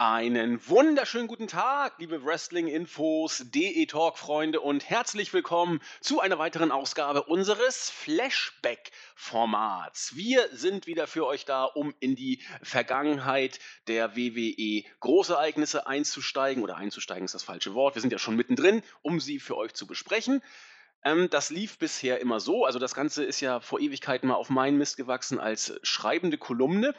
Einen wunderschönen guten Tag, liebe Wrestling-Infos, DE-Talk-Freunde und herzlich willkommen zu einer weiteren Ausgabe unseres Flashback-Formats. Wir sind wieder für euch da, um in die Vergangenheit der WWE Großereignisse einzusteigen. Oder einzusteigen ist das falsche Wort. Wir sind ja schon mittendrin, um sie für euch zu besprechen. Ähm, das lief bisher immer so. Also das Ganze ist ja vor Ewigkeiten mal auf meinen Mist gewachsen als schreibende Kolumne.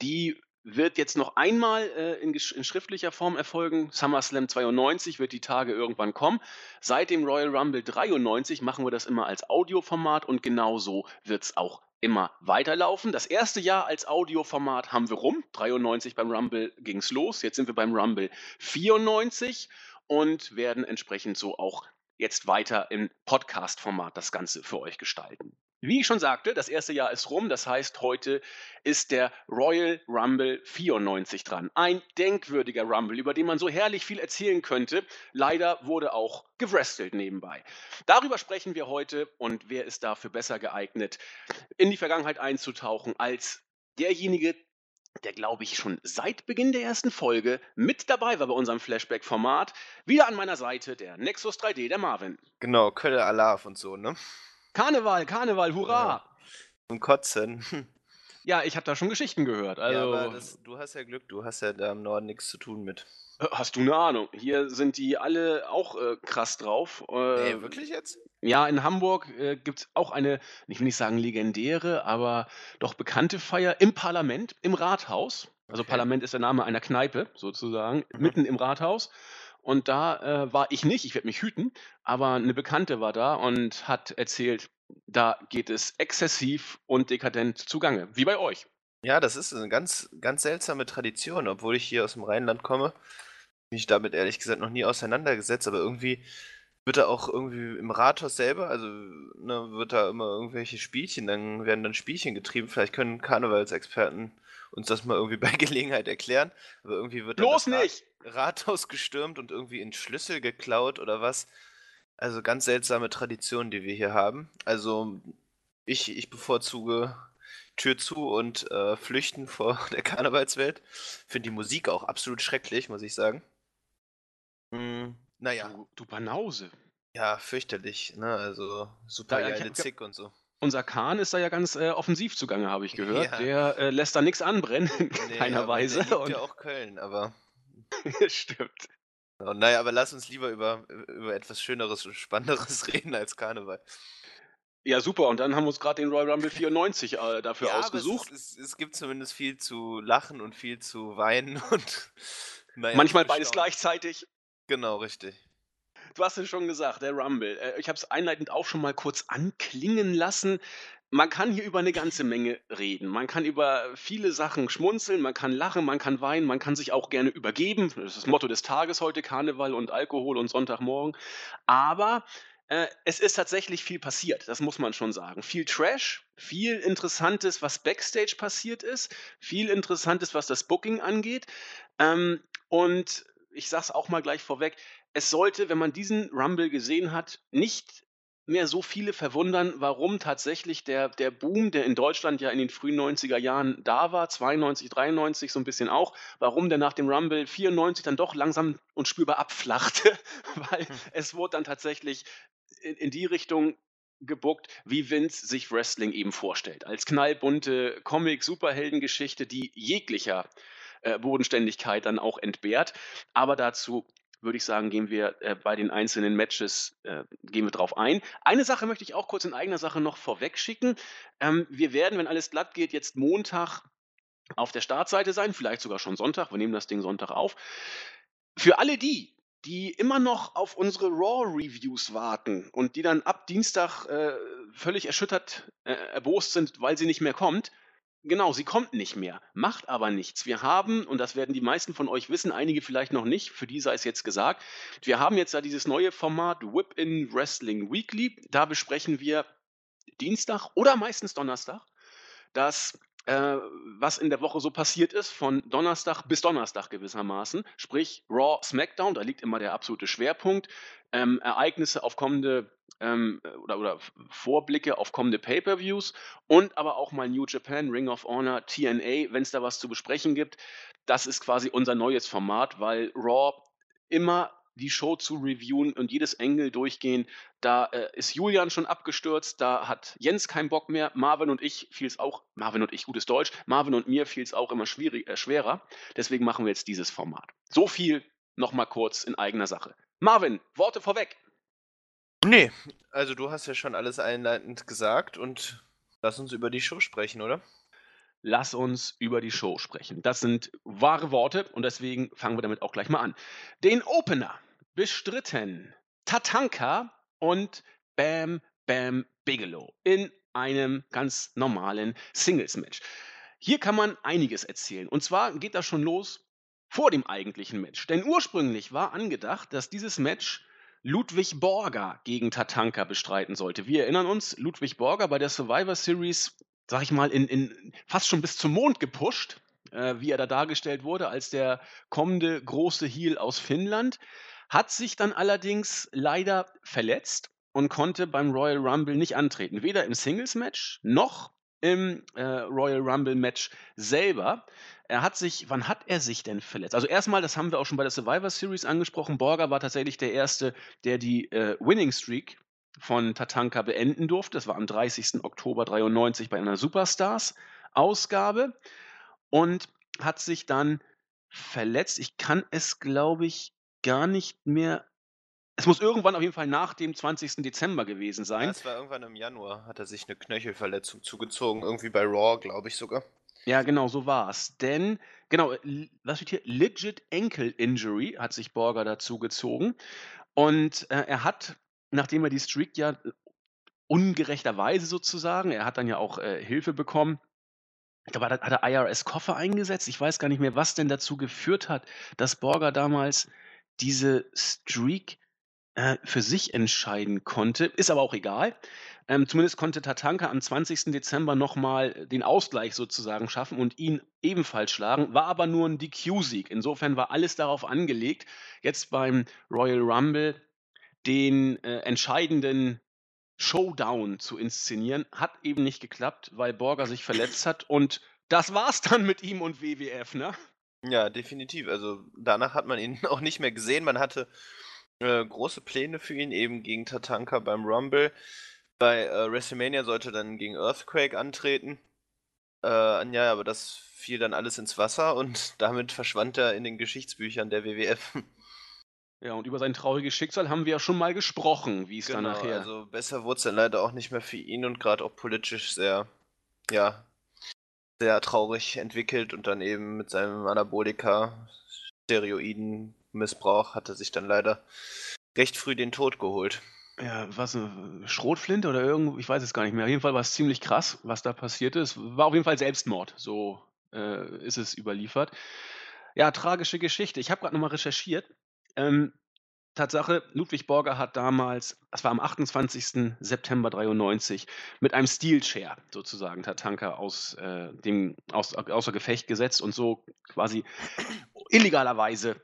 Die wird jetzt noch einmal äh, in, in, schriftlicher Form erfolgen. SummerSlam 92 wird die Tage irgendwann kommen. Seit dem Royal Rumble 93 machen wir das immer als Audioformat und genauso wird es auch immer weiterlaufen. Das erste Jahr als Audioformat haben wir rum. 93 beim Rumble ging es los. Jetzt sind wir beim Rumble 94 und werden entsprechend so auch jetzt weiter im Podcast-Format das Ganze für euch gestalten. Wie ich schon sagte, das erste Jahr ist rum. Das heißt, heute ist der Royal Rumble 94 dran. Ein denkwürdiger Rumble, über den man so herrlich viel erzählen könnte. Leider wurde auch gewrestelt nebenbei. Darüber sprechen wir heute und wer ist dafür besser geeignet, in die Vergangenheit einzutauchen, als derjenige, der, glaube ich, schon seit Beginn der ersten Folge mit dabei war bei unserem Flashback-Format. Wieder an meiner Seite der Nexus 3D, der Marvin. Genau, Kölle Alaf und so, ne? Karneval, Karneval, hurra! Zum Kotzen. Ja, ich habe da schon Geschichten gehört. Also, ja, aber das, du hast ja Glück, du hast ja da im Norden nichts zu tun mit. Äh, hast du eine Ahnung? Hier sind die alle auch äh, krass drauf. Äh, nee, wirklich jetzt? Ja, in Hamburg äh, gibt es auch eine, ich will nicht sagen legendäre, aber doch bekannte Feier im Parlament, im Rathaus. Also okay. Parlament ist der Name einer Kneipe sozusagen, mhm. mitten im Rathaus. Und da äh, war ich nicht, ich werde mich hüten, aber eine Bekannte war da und hat erzählt, da geht es exzessiv und dekadent zugange, wie bei euch. Ja, das ist eine ganz, ganz seltsame Tradition, obwohl ich hier aus dem Rheinland komme. Mich damit ehrlich gesagt noch nie auseinandergesetzt, aber irgendwie wird da auch irgendwie im Rathaus selber, also ne, wird da immer irgendwelche Spielchen, dann werden dann Spielchen getrieben. Vielleicht können Karnevalsexperten uns das mal irgendwie bei Gelegenheit erklären. Aber irgendwie wird Los das nicht! Rathaus gestürmt und irgendwie in Schlüssel geklaut oder was. Also ganz seltsame Traditionen, die wir hier haben. Also ich, ich bevorzuge Tür zu und äh, flüchten vor der Karnevalswelt. Finde die Musik auch absolut schrecklich, muss ich sagen. Hm, naja. Du, du Banause. Ja, fürchterlich. Ne? Also super geile Zick und so. Unser Kahn ist da ja ganz äh, offensiv zugange, habe ich gehört. Ja. Der äh, lässt da nichts anbrennen, in nee, keiner Weise. Der und ja auch Köln, aber. Stimmt. Oh, naja, aber lass uns lieber über, über etwas Schöneres und Spannenderes reden als Karneval. Ja, super. Und dann haben wir uns gerade den Royal Rumble 94 äh, dafür ja, ausgesucht. Es, es, es, gibt zumindest viel zu lachen und viel zu weinen und. Naja, Manchmal beides gleichzeitig. Genau, richtig. Du hast es schon gesagt, der Rumble. Äh, ich habe es einleitend auch schon mal kurz anklingen lassen. Man kann hier über eine ganze Menge reden. Man kann über viele Sachen schmunzeln, man kann lachen, man kann weinen, man kann sich auch gerne übergeben. Das ist das Motto des Tages heute, Karneval und Alkohol und Sonntagmorgen. Aber äh, es ist tatsächlich viel passiert, das muss man schon sagen. Viel Trash, viel Interessantes, was Backstage passiert ist, viel Interessantes, was das Booking angeht. Ähm, und ich sage es auch mal gleich vorweg, es sollte, wenn man diesen Rumble gesehen hat, nicht mehr so viele verwundern, warum tatsächlich der, der Boom, der in Deutschland ja in den frühen 90er Jahren da war, 92, 93 so ein bisschen auch, warum der nach dem Rumble 94 dann doch langsam und spürbar abflachte, weil hm. es wurde dann tatsächlich in, in die Richtung gebuckt, wie Vince sich Wrestling eben vorstellt. Als knallbunte Comic-Superheldengeschichte, die jeglicher äh, Bodenständigkeit dann auch entbehrt. Aber dazu würde ich sagen, gehen wir äh, bei den einzelnen Matches äh, gehen wir drauf ein. Eine Sache möchte ich auch kurz in eigener Sache noch vorweg schicken. Ähm, wir werden, wenn alles glatt geht, jetzt Montag auf der Startseite sein, vielleicht sogar schon Sonntag. Wir nehmen das Ding Sonntag auf. Für alle die, die immer noch auf unsere Raw-Reviews warten und die dann ab Dienstag äh, völlig erschüttert, äh, erbost sind, weil sie nicht mehr kommt, Genau, sie kommt nicht mehr, macht aber nichts. Wir haben, und das werden die meisten von euch wissen, einige vielleicht noch nicht, für die sei es jetzt gesagt, wir haben jetzt ja dieses neue Format Whip-In Wrestling Weekly. Da besprechen wir Dienstag oder meistens Donnerstag das äh, was in der Woche so passiert ist, von Donnerstag bis Donnerstag gewissermaßen. Sprich, Raw, SmackDown, da liegt immer der absolute Schwerpunkt. Ähm, Ereignisse auf kommende ähm, oder, oder Vorblicke auf kommende Pay-per-Views und aber auch mal New Japan, Ring of Honor, TNA, wenn es da was zu besprechen gibt. Das ist quasi unser neues Format, weil Raw immer die Show zu reviewen und jedes Engel durchgehen. Da äh, ist Julian schon abgestürzt, da hat Jens keinen Bock mehr. Marvin und ich fiel es auch, Marvin und ich, gutes Deutsch, Marvin und mir fiel es auch immer schwierig, äh, schwerer. Deswegen machen wir jetzt dieses Format. So viel nochmal kurz in eigener Sache. Marvin, Worte vorweg. Nee, also du hast ja schon alles einleitend gesagt und lass uns über die Show sprechen, oder? Lass uns über die Show sprechen. Das sind wahre Worte und deswegen fangen wir damit auch gleich mal an. Den Opener bestritten Tatanka und Bam Bam Bigelow in einem ganz normalen Singles-Match. Hier kann man einiges erzählen. Und zwar geht das schon los vor dem eigentlichen Match. Denn ursprünglich war angedacht, dass dieses Match Ludwig Borger gegen Tatanka bestreiten sollte. Wir erinnern uns, Ludwig Borger bei der Survivor Series, sag ich mal, in, in fast schon bis zum Mond gepusht, äh, wie er da dargestellt wurde, als der kommende große Heel aus Finnland, hat sich dann allerdings leider verletzt und konnte beim Royal Rumble nicht antreten. Weder im Singles-Match noch im äh, Royal Rumble Match selber. Er hat sich, wann hat er sich denn verletzt? Also erstmal, das haben wir auch schon bei der Survivor Series angesprochen, Borger war tatsächlich der Erste, der die äh, Winning Streak von Tatanka beenden durfte. Das war am 30. Oktober 93 bei einer Superstars-Ausgabe und hat sich dann verletzt. Ich kann es, glaube ich, gar nicht mehr es muss irgendwann auf jeden Fall nach dem 20. Dezember gewesen sein. Ja, es war irgendwann im Januar, hat er sich eine Knöchelverletzung zugezogen, irgendwie bei Raw, glaube ich sogar. Ja, genau, so war es. Denn, genau, was steht hier? Legit Ankle Injury hat sich Borger dazu gezogen. Und äh, er hat, nachdem er die Streak ja ungerechterweise sozusagen, er hat dann ja auch äh, Hilfe bekommen, ich glaube, hat er IRS-Koffer eingesetzt. Ich weiß gar nicht mehr, was denn dazu geführt hat, dass Borger damals diese Streak äh, für sich entscheiden konnte. Ist aber auch egal. Ähm, zumindest konnte Tatanka am 20. Dezember nochmal den Ausgleich sozusagen schaffen und ihn ebenfalls schlagen, war aber nur ein DQ-Sieg. Insofern war alles darauf angelegt, jetzt beim Royal Rumble den äh, entscheidenden Showdown zu inszenieren. Hat eben nicht geklappt, weil Borger sich verletzt hat und das war's dann mit ihm und WWF, ne? Ja, definitiv. Also danach hat man ihn auch nicht mehr gesehen. Man hatte äh, große Pläne für ihn, eben gegen Tatanka beim Rumble. Bei äh, WrestleMania sollte dann gegen Earthquake antreten. Äh, ja, aber das fiel dann alles ins Wasser und damit verschwand er in den Geschichtsbüchern der WWF. Ja, und über sein trauriges Schicksal haben wir ja schon mal gesprochen, wie es genau, dann nachher. Also besser wurde es dann leider auch nicht mehr für ihn und gerade auch politisch sehr, ja, sehr traurig entwickelt und dann eben mit seinem Anabolika, Steroiden, Missbrauch hat er sich dann leider recht früh den Tod geholt. Ja, was eine Schrotflinte oder irgendwo, ich weiß es gar nicht mehr. Auf jeden Fall war es ziemlich krass, was da passiert ist. War auf jeden Fall Selbstmord, so äh, ist es überliefert. Ja, tragische Geschichte. Ich habe gerade nochmal recherchiert. Ähm, Tatsache, Ludwig Borger hat damals, das war am 28. September 93, mit einem Steel Chair sozusagen Tatanka aus äh, dem aus, außer Gefecht gesetzt und so quasi illegalerweise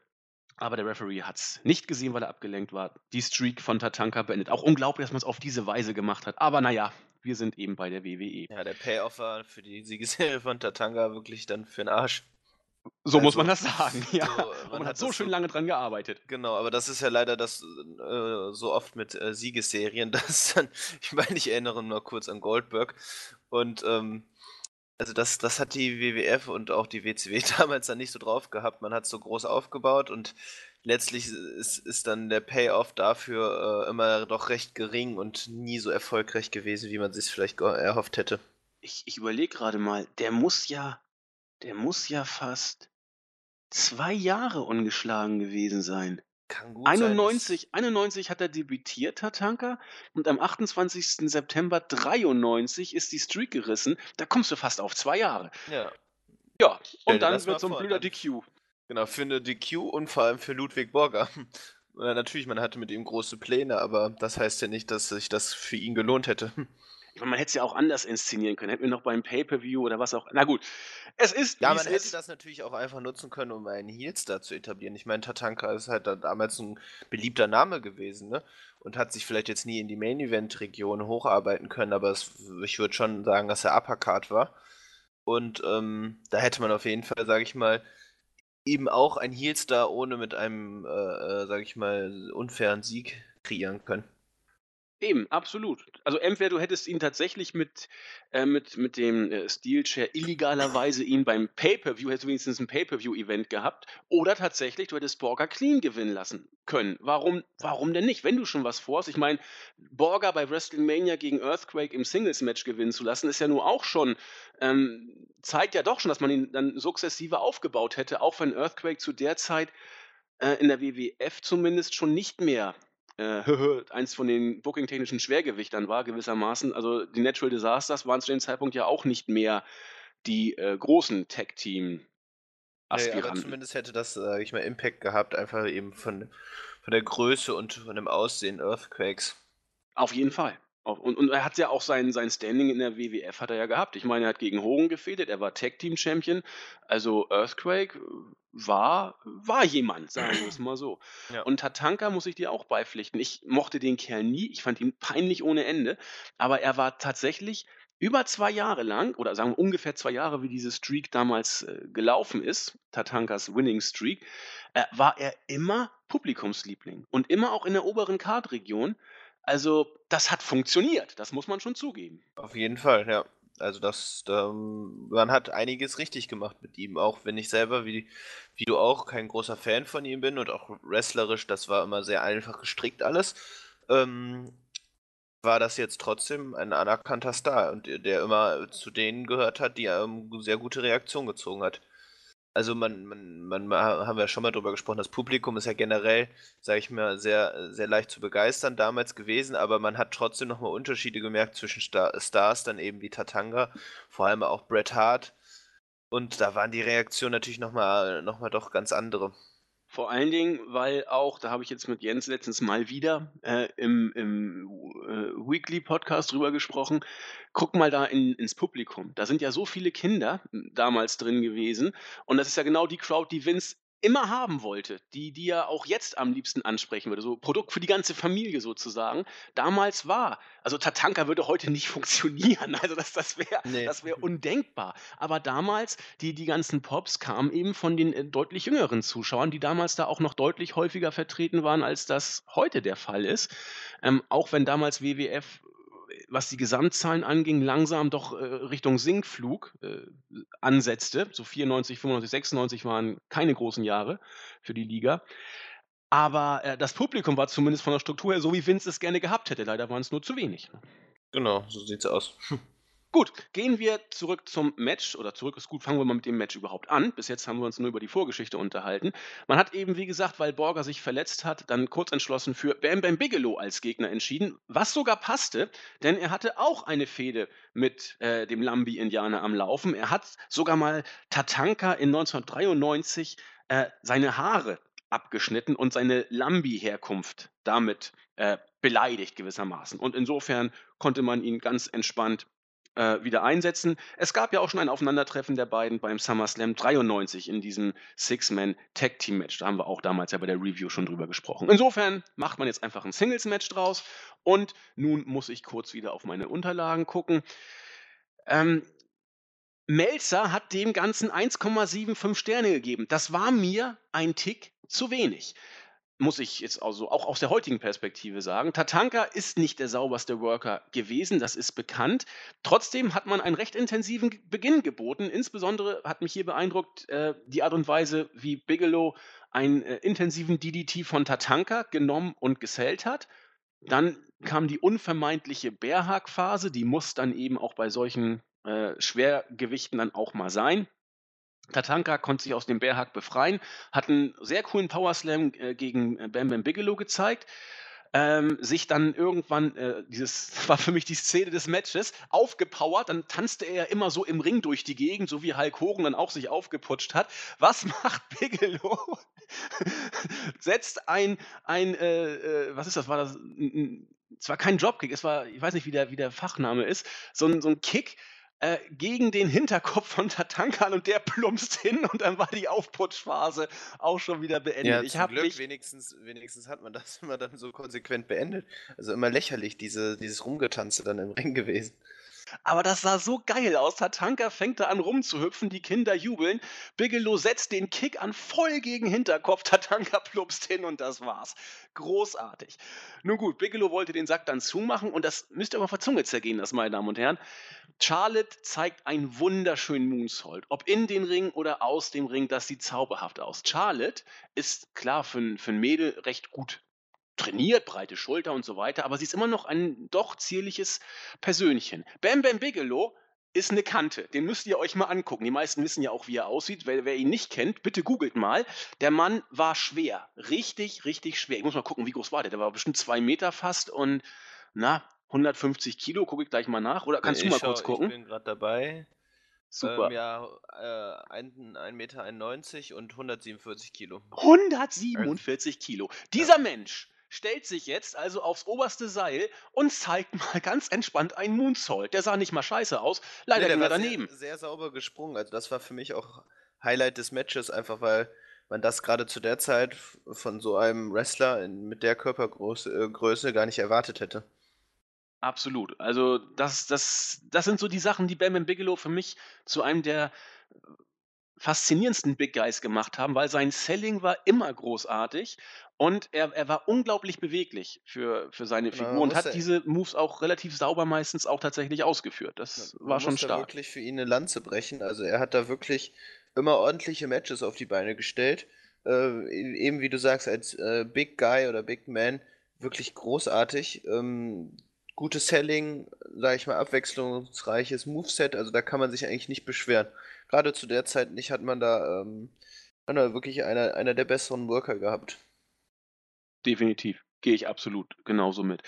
aber der Referee hat es nicht gesehen, weil er abgelenkt war. Die Streak von Tatanka beendet. Auch unglaublich, dass man es auf diese Weise gemacht hat. Aber naja, wir sind eben bei der WWE. Ja, der Payoff war für die Siegesserie von Tatanka wirklich dann für den Arsch. So also, muss man das sagen, ja. So, man, man, hat so schön lange dran gearbeitet. Genau, aber das ist ja leider das äh, so oft mit äh, Siegesserien, dass dann, ich meine, ich erinnere nur kurz an Goldberg und ähm, also das, das hat die WWF und auch die WCW damals dann nicht so drauf gehabt. Man hat so groß aufgebaut und letztlich ist, ist dann der Payoff dafür äh, immer doch recht gering und nie so erfolgreich gewesen, wie man sich vielleicht erhofft hätte. Ich, ich überlege gerade mal, der muss ja, der muss ja fast zwei Jahre ungeschlagen gewesen sein. Kann gut 91, sein. 91 hat er debütiert, Tatanka, und am 28. September 93 ist die Streak gerissen. Da kommst du fast auf zwei Jahre. Ja. Ja, und dann wird so ein blöder DQ. Genau, für eine DQ und vor allem für Ludwig Borger. Natürlich, man hatte mit ihm große Pläne, aber das heißt ja nicht, dass sich das für ihn gelohnt hätte. Ich meine, man hätte es ja auch anders inszenieren können. Hätten wir noch beim Pay-Per-View oder was auch. Na gut. Es ist. Ja, man hätte ist. das natürlich auch einfach nutzen können, um einen Heelstar zu etablieren. Ich meine, Tatanka ist halt da damals ein beliebter Name gewesen, ne? Und hat sich vielleicht jetzt nie in die Main-Event-Region hocharbeiten können, aber es, ich würde schon sagen, dass er Uppercard war. Und ähm, da hätte man auf jeden Fall, sage ich mal, eben auch ein Heelstar ohne mit einem, äh, äh, sage ich mal, unfairen Sieg kreieren können. Eben, absolut. Also entweder du hättest ihn tatsächlich mit, äh, mit, mit dem äh, Steel Chair illegalerweise ihn beim Pay-Per-View, hättest du wenigstens ein Pay-Per-View-Event gehabt, oder tatsächlich, du hättest Borger clean gewinnen lassen können. Warum, warum denn nicht? Wenn du schon was vorhast, ich meine, Borger bei WrestleMania gegen Earthquake im Singles-Match gewinnen zu lassen, ist ja nur auch schon, ähm, zeigt ja doch schon, dass man ihn dann sukzessive aufgebaut hätte, auch wenn Earthquake zu der Zeit äh, in der WWF zumindest schon nicht mehr äh, eins von den booking-technischen Schwergewichtern war, gewissermaßen. Also die Natural Disasters waren zu dem Zeitpunkt ja auch nicht mehr die äh, großen Tag-Team. Nee, aber zumindest hätte das, sag ich mal, Impact gehabt, einfach eben von, von der Größe und von dem Aussehen Earthquakes. Auf jeden Fall. Und, und er hat ja auch sein, sein Standing in der WWF hat er ja gehabt. Ich meine, er hat gegen Hogan gefädelt, er war Tag Team Champion. Also Earthquake war, war jemand, sagen wir es mal so. Ja. Und Tatanka muss ich dir auch beipflichten. Ich mochte den Kerl nie, ich fand ihn peinlich ohne Ende, aber er war tatsächlich über zwei Jahre lang, oder sagen wir ungefähr zwei Jahre, wie diese Streak damals äh, gelaufen ist, Tatankas Winning Streak, äh, war er immer Publikumsliebling und immer auch in der oberen Card-Region. Also, das hat funktioniert, das muss man schon zugeben. Auf jeden Fall, ja. Also das, da, man hat einiges richtig gemacht mit ihm, auch wenn ich selber, wie, wie du auch, kein großer Fan von ihm bin und auch wrestlerisch, das war immer sehr einfach gestrickt alles, ähm, war das jetzt trotzdem ein anerkannter Star und der- der immer zu denen gehört hat, die ähm, sehr gute Reaktion gezogen hat. Also man, man, man, ma- haben wir schon mal drüber gesprochen, das Publikum ist ja generell, sage ich mal, sehr, sehr leicht zu begeistern damals gewesen, aber man hat trotzdem nochmal Unterschiede gemerkt zwischen Star Stars, dann eben wie Tatanga, vor allem auch Bret Hart. Und da waren die Reaktionen natürlich nochmal noch mal doch ganz andere. Vor allen Dingen, weil auch, da habe ich jetzt mit Jens letztens mal wieder äh, im, im äh, Weekly-Podcast drüber gesprochen. Guck mal da in, ins Publikum. Da sind ja so viele Kinder m, damals drin gewesen. Und das ist ja genau die Crowd, die Vince immer haben wollte, die, die er auch jetzt am liebsten ansprechen würde. So Produkt für die ganze Familie sozusagen. Damals war. Also Tatanka würde heute nicht funktionieren. Also das, das wäre Nee. das wäre undenkbar. Aber damals, die, die ganzen Pops kamen eben von den äh, deutlich jüngeren Zuschauern, die damals da auch noch deutlich häufiger vertreten waren, als das heute der Fall ist. Ähm, auch wenn damals WWF, was die Gesamtzahlen anging, langsam doch äh, Richtung Sinkflug äh, ansetzte. So 94, 95, 96 waren keine großen Jahre für die Liga. Aber äh, das Publikum war zumindest von der Struktur her so, wie Vince es gerne gehabt hätte. Leider waren es nur zu wenig. ne? Genau, so sieht's aus. Gut, gehen wir zurück zum Match oder zurück ist gut, fangen wir mal mit dem Match überhaupt an. Bis jetzt haben wir uns nur über die Vorgeschichte unterhalten. Man hat eben, wie gesagt, weil Borger sich verletzt hat, dann kurz entschlossen für Bam Bam Bigelow als Gegner entschieden, was sogar passte, denn er hatte auch eine Fehde mit äh, dem Lambi-Indianer am Laufen. Er hat sogar mal Tatanka in 1993 äh, seine Haare abgeschnitten und seine Lambi-Herkunft damit äh, beleidigt gewissermaßen. Und insofern konnte man ihn ganz entspannt äh, wieder einsetzen. Es gab ja auch schon ein Aufeinandertreffen der beiden beim SummerSlam 93 in diesem Six-Man-Tag-Team-Match. Da haben wir auch damals ja bei der Review schon drüber gesprochen. Insofern macht man jetzt einfach ein Singles-Match draus. Und nun muss ich kurz wieder auf meine Unterlagen gucken. Ähm, Melzer hat dem Ganzen 1,75 Sterne gegeben. Das war mir ein Tick zu wenig. Muss ich jetzt also auch aus der heutigen Perspektive sagen. Tatanka ist nicht der sauberste Worker gewesen, das ist bekannt. Trotzdem hat man einen recht intensiven Beginn geboten. Insbesondere hat mich hier beeindruckt äh, die Art und Weise, wie Bigelow einen äh, intensiven DDT von Tatanka genommen und gesellt hat. Dann kam die unvermeidliche Bärhag-Phase, die muss dann eben auch bei solchen äh, Schwergewichten dann auch mal sein. Tatanka konnte sich aus dem Bärhack befreien, hat einen sehr coolen Powerslam äh, gegen äh, Bam Bam Bigelow gezeigt. Ähm, sich dann irgendwann, äh, dieses war für mich die Szene des Matches, aufgepowert, dann tanzte er immer so im Ring durch die Gegend, so wie Hulk Hogan dann auch sich aufgeputscht hat. Was macht Bigelow? setzt ein, ein äh, äh, was ist das? War das? Es war kein Dropkick, es war, ich weiß nicht, wie der, wie der Fachname ist, so ein, so ein Kick äh, gegen den Hinterkopf von Tatankan und der plumpst hin und dann war die Aufputschphase auch schon wieder beendet. Ja, ich zum habe Glück, mich wenigstens, wenigstens hat man das immer dann so konsequent beendet. Also immer lächerlich, diese, dieses Rumgetanze dann im Ring gewesen. Aber das sah so geil aus. Tatanka fängt da an rumzuhüpfen, die Kinder jubeln. Bigelow setzt den Kick an voll gegen Hinterkopf. Tatanka plumpst hin und das war's. Großartig. Nun gut, Bigelow wollte den Sack dann zumachen und das müsst ihr aber auf der Zunge zergehen lassen, meine Damen und Herren. Charlotte zeigt einen wunderschönen Moonsault. Ob in den Ring oder aus dem Ring, das sieht zauberhaft aus. Charlotte ist klar für für ein Mädel recht gut trainiert, breite Schulter und so weiter, aber sie ist immer noch ein doch zierliches Persönchen. Bam Bam Bigelow ist eine Kante. Den müsst ihr euch mal angucken. Die meisten wissen ja auch, wie er aussieht. Wer, wer ihn nicht kennt, bitte googelt mal. Der Mann war schwer. Richtig, richtig schwer. Ich muss mal gucken, wie groß war der. Der war bestimmt zwei Meter fast und na, 150 Kilo. Gucke ich gleich mal nach. Oder kannst ich du mal schau, kurz gucken? Ich bin gerade dabei. Super. Ähm, ja, äh, 1,91 Meter und 147 Kilo. 147 Kilo. Dieser Mensch stellt sich jetzt also aufs oberste Seil und zeigt mal ganz entspannt einen Moonsault. Der sah nicht mal scheiße aus. Leider Nee, der ging er daneben. Sehr, sehr sauber gesprungen. Also das war für mich auch Highlight des Matches, einfach weil man das gerade zu der Zeit von so einem Wrestler in, mit der Körpergröße äh, Größe gar nicht erwartet hätte. Absolut. Also das, das, das sind so die Sachen, die Bam Bam Bigelow für mich zu einem der faszinierendsten Big Guys gemacht haben, weil sein Selling war immer großartig und er, er war unglaublich beweglich für, für seine Genau, Figur und hat diese Moves auch relativ sauber meistens auch tatsächlich ausgeführt. Das Man war schon stark. wirklich für ihn eine Lanze brechen. Also er hat da wirklich immer ordentliche Matches auf die Beine gestellt. Äh, eben wie du sagst, als äh, Big Guy oder Big Man wirklich großartig. Ähm, gutes Selling, sage ich mal, abwechslungsreiches Moveset. Also da kann man sich eigentlich nicht beschweren. Gerade zu der Zeit nicht hat man da, ähm, hat man da wirklich einer, einer der besseren Worker gehabt. Definitiv. Gehe ich absolut genauso mit.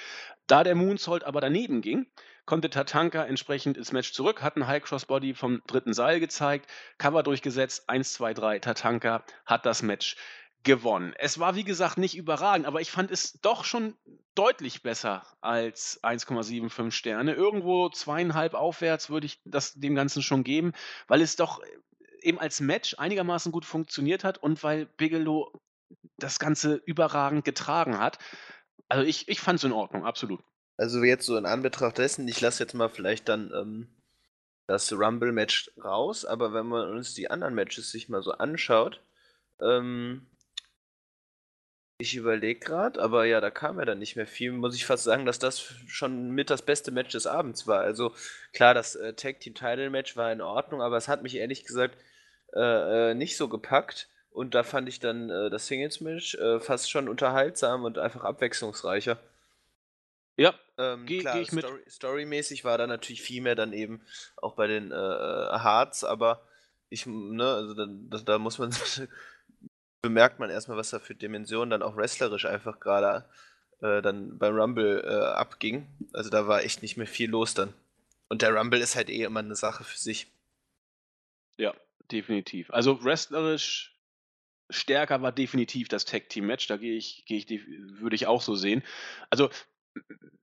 Da der Moonsault aber daneben ging, konnte Tatanka entsprechend ins Match zurück, hat einen High Cross Body vom dritten Seil gezeigt, Cover durchgesetzt, 1, 2, 3, Tatanka hat das Match gewonnen. Es war wie gesagt nicht überragend, aber ich fand es doch schon deutlich besser als 1,75 Sterne. Irgendwo zweieinhalb aufwärts würde ich das dem Ganzen schon geben, weil es doch eben als Match einigermaßen gut funktioniert hat und weil Bigelow das Ganze überragend getragen hat. Also ich, ich fand es in Ordnung, absolut. Also jetzt so in Anbetracht dessen, ich lasse jetzt mal vielleicht dann ähm, das Rumble-Match raus, aber wenn man uns die anderen Matches sich mal so anschaut, ähm, ich überlege gerade, aber ja, da kam ja dann nicht mehr viel. Muss ich fast sagen, dass das schon mit das beste Match des Abends war. Also klar, das äh, Tag Team Title Match war in Ordnung, aber es hat mich ehrlich gesagt äh, äh, nicht so gepackt. Und da fand ich dann äh, das Singles Match äh, fast schon unterhaltsam und einfach abwechslungsreicher. Ja, Ähm, Geh- klar, geh ich mit. Story, storymäßig war da natürlich viel mehr dann eben auch bei den äh, Hearts, aber ich, ne, also da, da, da muss man, bemerkt man erstmal, was da für Dimensionen dann auch wrestlerisch einfach gerade äh, dann beim Rumble äh, abging. Also da war echt nicht mehr viel los dann. Und der Rumble ist halt eh immer eine Sache für sich. ja, definitiv. Also wrestlerisch stärker war definitiv das Tag Team Match. Da gehe ich, gehe ich, würde ich auch so sehen. Also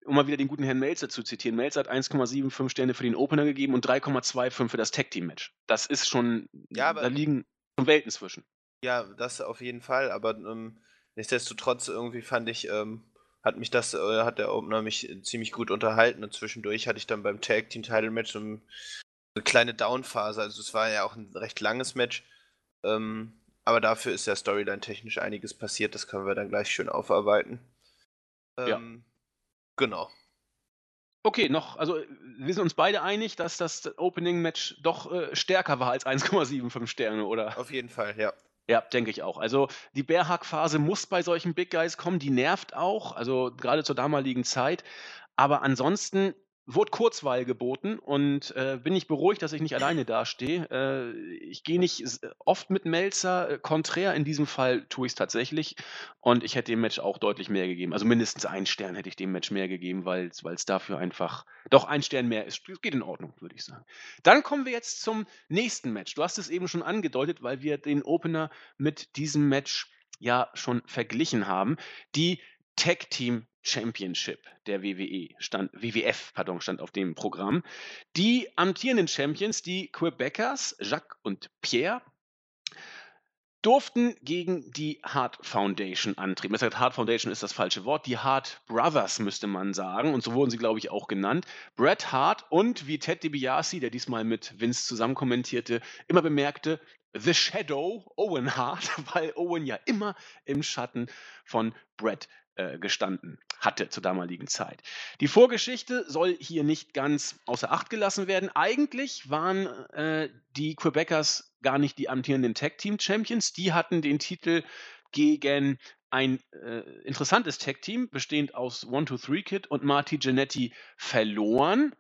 um mal wieder den guten Herrn Melzer zu zitieren, Melzer hat 1,75 Sterne für den Opener gegeben und 3,25 für das Tag Team Match. Das ist schon, Ja, aber- da liegen schon Welten zwischen. Ja, das auf jeden Fall, aber ähm, nichtsdestotrotz irgendwie fand ich, ähm, hat mich das, äh, hat der Opener mich ziemlich gut unterhalten und zwischendurch hatte ich dann beim Tag Team Title Match so ein- eine kleine Downphase, also es war ja auch ein recht langes Match, ähm, aber dafür ist ja Storyline technisch einiges passiert, das können wir dann gleich schön aufarbeiten. Ja. Ähm, Genau. Okay, noch, also wir sind uns beide einig, dass das Opening-Match doch äh, stärker war als 1,75 Sterne, oder? Auf jeden Fall, ja. Ja, denke ich auch. Also die Bearhack-Phase muss bei solchen Big Guys kommen, die nervt auch, also gerade zur damaligen Zeit. Aber ansonsten wurde Kurzweil geboten und äh, bin ich beruhigt, dass ich nicht alleine dastehe. Äh, ich gehe nicht oft mit Melzer äh, konträr, in diesem Fall tue ich es tatsächlich und ich hätte dem Match auch deutlich mehr gegeben. Also mindestens einen Stern hätte ich dem Match mehr gegeben, weil es dafür einfach doch ein Stern mehr ist. Es geht in Ordnung, würde ich sagen. Dann kommen wir jetzt zum nächsten Match. Du hast es eben schon angedeutet, weil wir den Opener mit diesem Match ja schon verglichen haben. Die Tag Team Championship der WWE stand, WWF, pardon, stand auf dem Programm. Die amtierenden Champions, die Quebecers, Jacques und Pierre, durften gegen die Hart Foundation antreten. Das heißt, Hart Foundation ist das falsche Wort. Die Hart Brothers müsste man sagen. Und so wurden sie, glaube ich, auch genannt. Bret Hart und wie Ted DiBiase, der diesmal mit Vince zusammen kommentierte, immer bemerkte, The Shadow, Owen Hart, weil Owen ja immer im Schatten von Bret äh, gestanden hatte zur damaligen Zeit. Die Vorgeschichte soll hier nicht ganz außer Acht gelassen werden. Eigentlich waren äh, die Quebecers gar nicht die amtierenden Tag Team Champions. Die hatten den Titel gegen ein äh, interessantes Tag Team bestehend aus One Two Three Kid und Marty Jannetty verloren.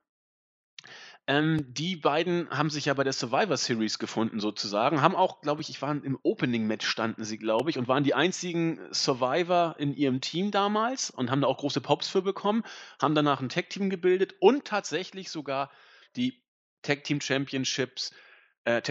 Ähm, die beiden haben sich ja bei der Survivor Series gefunden sozusagen, haben auch, glaube ich ich war im Opening-Match standen sie, glaube ich, und waren die einzigen Survivor in ihrem Team damals und haben da auch große Pops für bekommen, haben danach ein Tag-Team gebildet und tatsächlich sogar die Tag-Team Championships äh,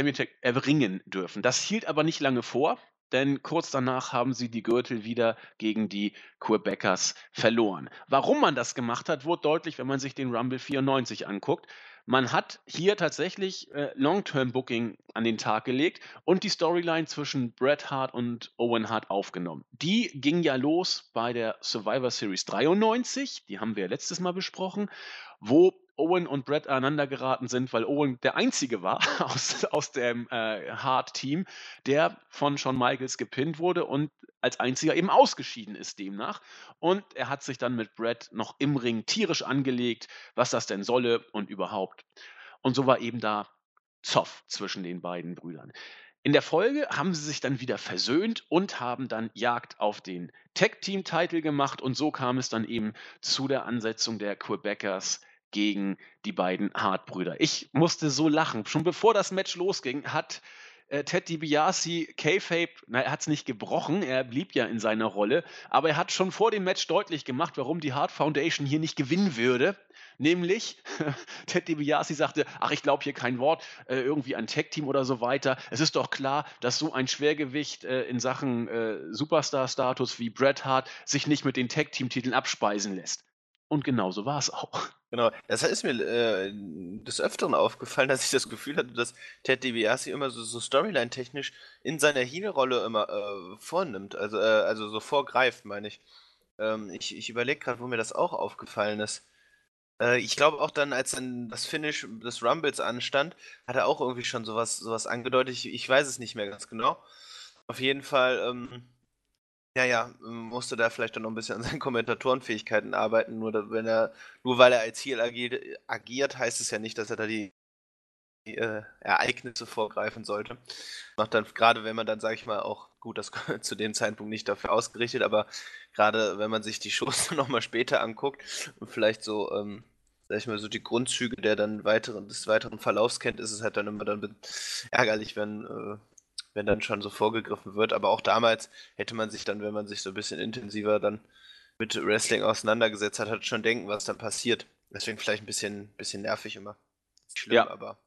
erringen dürfen. Das hielt aber nicht lange vor, denn kurz danach haben sie die Gürtel wieder gegen die Quebecers verloren. Warum man das gemacht hat, wurde deutlich, wenn man sich den Rumble 94 anguckt. Man hat hier tatsächlich äh, Long-Term-Booking an den Tag gelegt und die Storyline zwischen Bret Hart und Owen Hart aufgenommen. Die ging ja los bei der Survivor Series 93, die haben wir letztes Mal besprochen, wo Owen und Brett aneinander geraten sind, weil Owen der Einzige war aus, aus dem äh, Hard-Team, der von Shawn Michaels gepinnt wurde und als einziger eben ausgeschieden ist demnach. Und er hat sich dann mit Brett noch im Ring tierisch angelegt, was das denn solle und überhaupt. Und so war eben da Zoff zwischen den beiden Brüdern. In der Folge haben sie sich dann wieder versöhnt und haben dann Jagd auf den Tag-Team-Titel gemacht und so kam es dann eben zu der Ansetzung der Quebecers gegen die beiden Hart-Brüder. Ich musste so lachen. Schon bevor das Match losging, hat äh, Ted DiBiase K-Fape, na, er hat es nicht gebrochen, er blieb ja in seiner Rolle, aber er hat schon vor dem Match deutlich gemacht, warum die Hart Foundation hier nicht gewinnen würde. Nämlich, Ted DiBiase sagte, ach, ich glaube hier kein Wort, äh, irgendwie ein Tag-Team oder so weiter. Es ist doch klar, dass so ein Schwergewicht äh, in Sachen äh, Superstar-Status wie Bret Hart sich nicht mit den Tag-Team-Titeln abspeisen lässt. Und genauso war es auch. Genau, das ist mir äh, des Öfteren aufgefallen, dass ich das Gefühl hatte, dass Ted DiBiase immer so, so Storyline-technisch in seiner Heel-Rolle immer äh, vornimmt, also, äh, also so vorgreift, meine ich. Ähm, ich. Ich überlege gerade, wo mir das auch aufgefallen ist. Äh, ich glaube auch dann, als dann das Finish des Rumbles anstand, hat er auch irgendwie schon sowas, sowas angedeutet. Ich, ich weiß es nicht mehr ganz genau. Auf jeden Fall ähm, ja, ja, musste da vielleicht dann noch ein bisschen an seinen Kommentatorenfähigkeiten arbeiten. Nur, wenn er, nur weil er als Ziel agiert, agiert, heißt es ja nicht, dass er da die, die äh, Ereignisse vorgreifen sollte. Macht dann, gerade wenn man dann, sage ich mal, auch gut, das zu dem Zeitpunkt nicht dafür ausgerichtet, aber gerade wenn man sich die Shows nochmal später anguckt und vielleicht so, ähm, sag ich mal, so die Grundzüge der dann weiteren, des weiteren Verlaufs kennt, ist es halt dann immer dann ärgerlich, wenn äh, wenn dann schon so vorgegriffen wird. Aber auch damals hätte man sich dann, wenn man sich so ein bisschen intensiver dann mit Wrestling auseinandergesetzt hat, hat schon denken, was dann passiert. Deswegen vielleicht ein bisschen, bisschen nervig immer. Schlimm, ja. aber.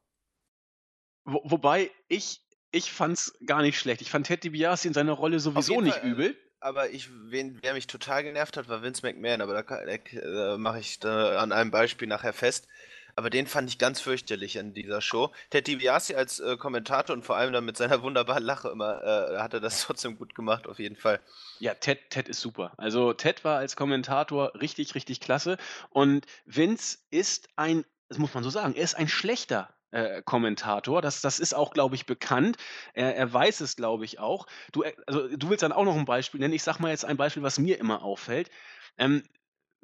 Wo, wobei ich, ich fand's gar nicht schlecht. Ich fand Ted DiBiase in seiner Rolle sowieso nicht Fall, übel. Aber ich, wen, wer mich total genervt hat, war Vince McMahon. Aber da, da, da mache ich da an einem Beispiel nachher fest. Aber den fand ich ganz fürchterlich in dieser Show. Ted DiBiase als äh, Kommentator und vor allem dann mit seiner wunderbaren Lache immer, äh, hat er das trotzdem gut gemacht, auf jeden Fall. Ja, Ted, Ted ist super. Also Ted war als Kommentator richtig, richtig klasse. Und Vince ist ein, das muss man so sagen, er ist ein schlechter äh, Kommentator. Das, das ist auch, glaube ich, bekannt. Er, er weiß es, glaube ich, auch. Du, äh, also, du willst dann auch noch ein Beispiel nennen. Ich sage mal jetzt ein Beispiel, was mir immer auffällt. Ähm,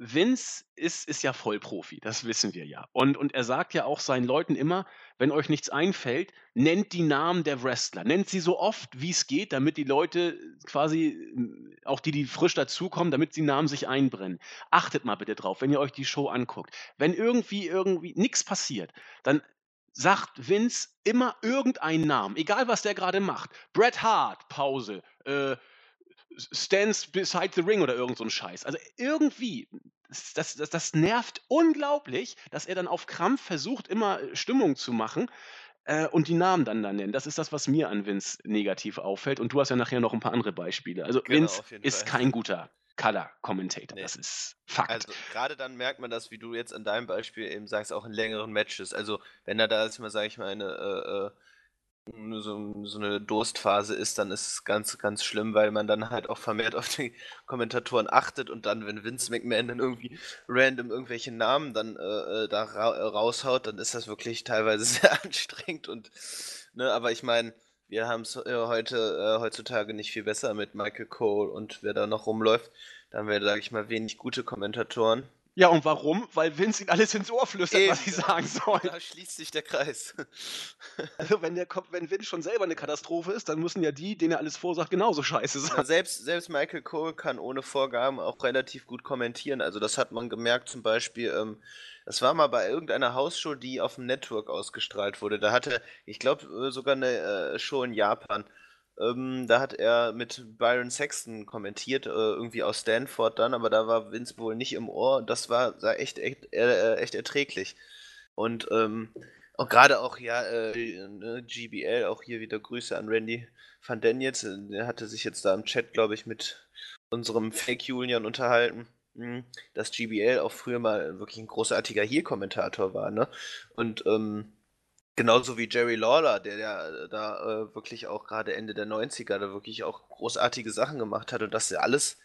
Vince ist, ist ja Vollprofi, das wissen wir ja. Und, und er sagt ja auch seinen Leuten immer, wenn euch nichts einfällt, nennt die Namen der Wrestler. Nennt sie so oft, wie es geht, damit die Leute quasi, auch die, die frisch dazukommen, damit die Namen sich einbrennen. Achtet mal bitte drauf, wenn ihr euch die Show anguckt. Wenn irgendwie, irgendwie nichts passiert, dann sagt Vince immer irgendeinen Namen, egal was der gerade macht. Bret Hart, Pause. Äh, stands beside the ring oder irgend so ein Scheiß. Also irgendwie, das, das, das nervt unglaublich, dass er dann auf Krampf versucht, immer Stimmung zu machen. äh, und die Namen dann da nennen. Das ist das, was mir an Vince negativ auffällt. Und du hast ja nachher noch ein paar andere Beispiele. Also Genau, Vince ist Fall. kein guter Color-Commentator. Nee. Das ist Fakt. Also gerade dann merkt man das, wie du jetzt an deinem Beispiel eben sagst, auch in längeren Matches. Also wenn er da jetzt mal, sage ich mal, eine äh, äh, so, so eine Durstphase ist, dann ist es ganz, ganz schlimm, weil man dann halt auch vermehrt auf die Kommentatoren achtet und dann, wenn Vince McMahon dann irgendwie random irgendwelche Namen dann äh, äh, da ra äh, raushaut, dann ist das wirklich teilweise sehr anstrengend und ne, aber ich meine, wir haben es äh, heute äh, heutzutage nicht viel besser mit Michael Cole und wer da noch rumläuft. Da haben wir, sage ich mal, wenig gute Kommentatoren. Ja, und warum? Weil Vince ihm alles ins Ohr flüstert, was sie Eben, sagen sollen. Da schließt sich der Kreis. Also wenn, der, wenn Vince schon selber eine Katastrophe ist, dann müssen ja die, denen er alles vorsagt, genauso scheiße sein. selbst, selbst Michael Cole kann ohne Vorgaben auch relativ gut kommentieren. Also das hat man gemerkt zum Beispiel, ähm, das war mal bei irgendeiner Hausshow, die auf dem Network ausgestrahlt wurde. Da hatte, ich glaube, sogar eine äh, Show in Japan. Ähm, da hat er mit Byron Sexton kommentiert, äh, irgendwie aus Stanford dann, aber da war Vince wohl nicht im Ohr. Das war, war echt, echt, äh, echt erträglich. Und ähm, auch gerade auch, ja, äh, ne, GBL, auch hier wieder Grüße an Randy van Den jetzt. äh, Der hatte sich jetzt da im Chat, glaube ich, mit unserem Fake Julian unterhalten, mh, dass GBL auch früher mal wirklich ein großartiger Heel-Kommentator war, ne? Und ähm, genauso wie Jerry Lawler, der ja da äh, wirklich auch gerade Ende der 90er da wirklich auch großartige Sachen gemacht hat und dass ja alles